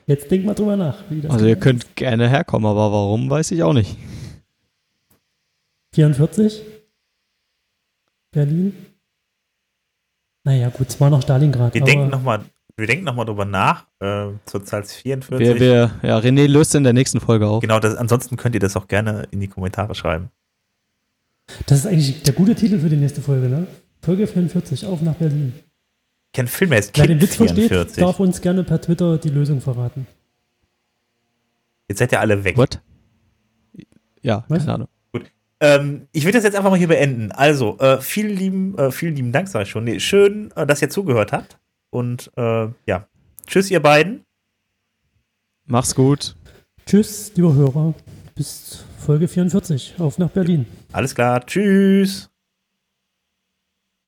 Jetzt denk mal drüber nach. Wie das Also ihr geht. könnt gerne herkommen, aber warum, weiß ich auch nicht. 44? Berlin? Naja, gut, es war noch Stalingrad. Wir aber denken nochmal wir denken noch mal drüber nach, äh, zur Zahl 44. Wir, wir, ja, René löst in der nächsten Folge auf. Genau, das, ansonsten könnt ihr das auch gerne in die Kommentare schreiben. Das ist eigentlich der gute Titel für die nächste Folge, ne? Folge 44, auf nach Berlin. Kenne Film, der ist Wer den Witz versteht, 44. darf uns gerne per Twitter die Lösung verraten. Jetzt seid ihr alle weg. What? Ja, Was? keine Ahnung. Ähm, ich will das jetzt einfach mal hier beenden. Also, äh, vielen lieben, äh, vielen lieben Dank, sag ich schon. Nee, schön, äh, dass ihr zugehört habt. Und äh, ja, tschüss, ihr beiden. Mach's gut. Tschüss, lieber Hörer. Bis Folge 44, auf nach Berlin. Alles klar, tschüss.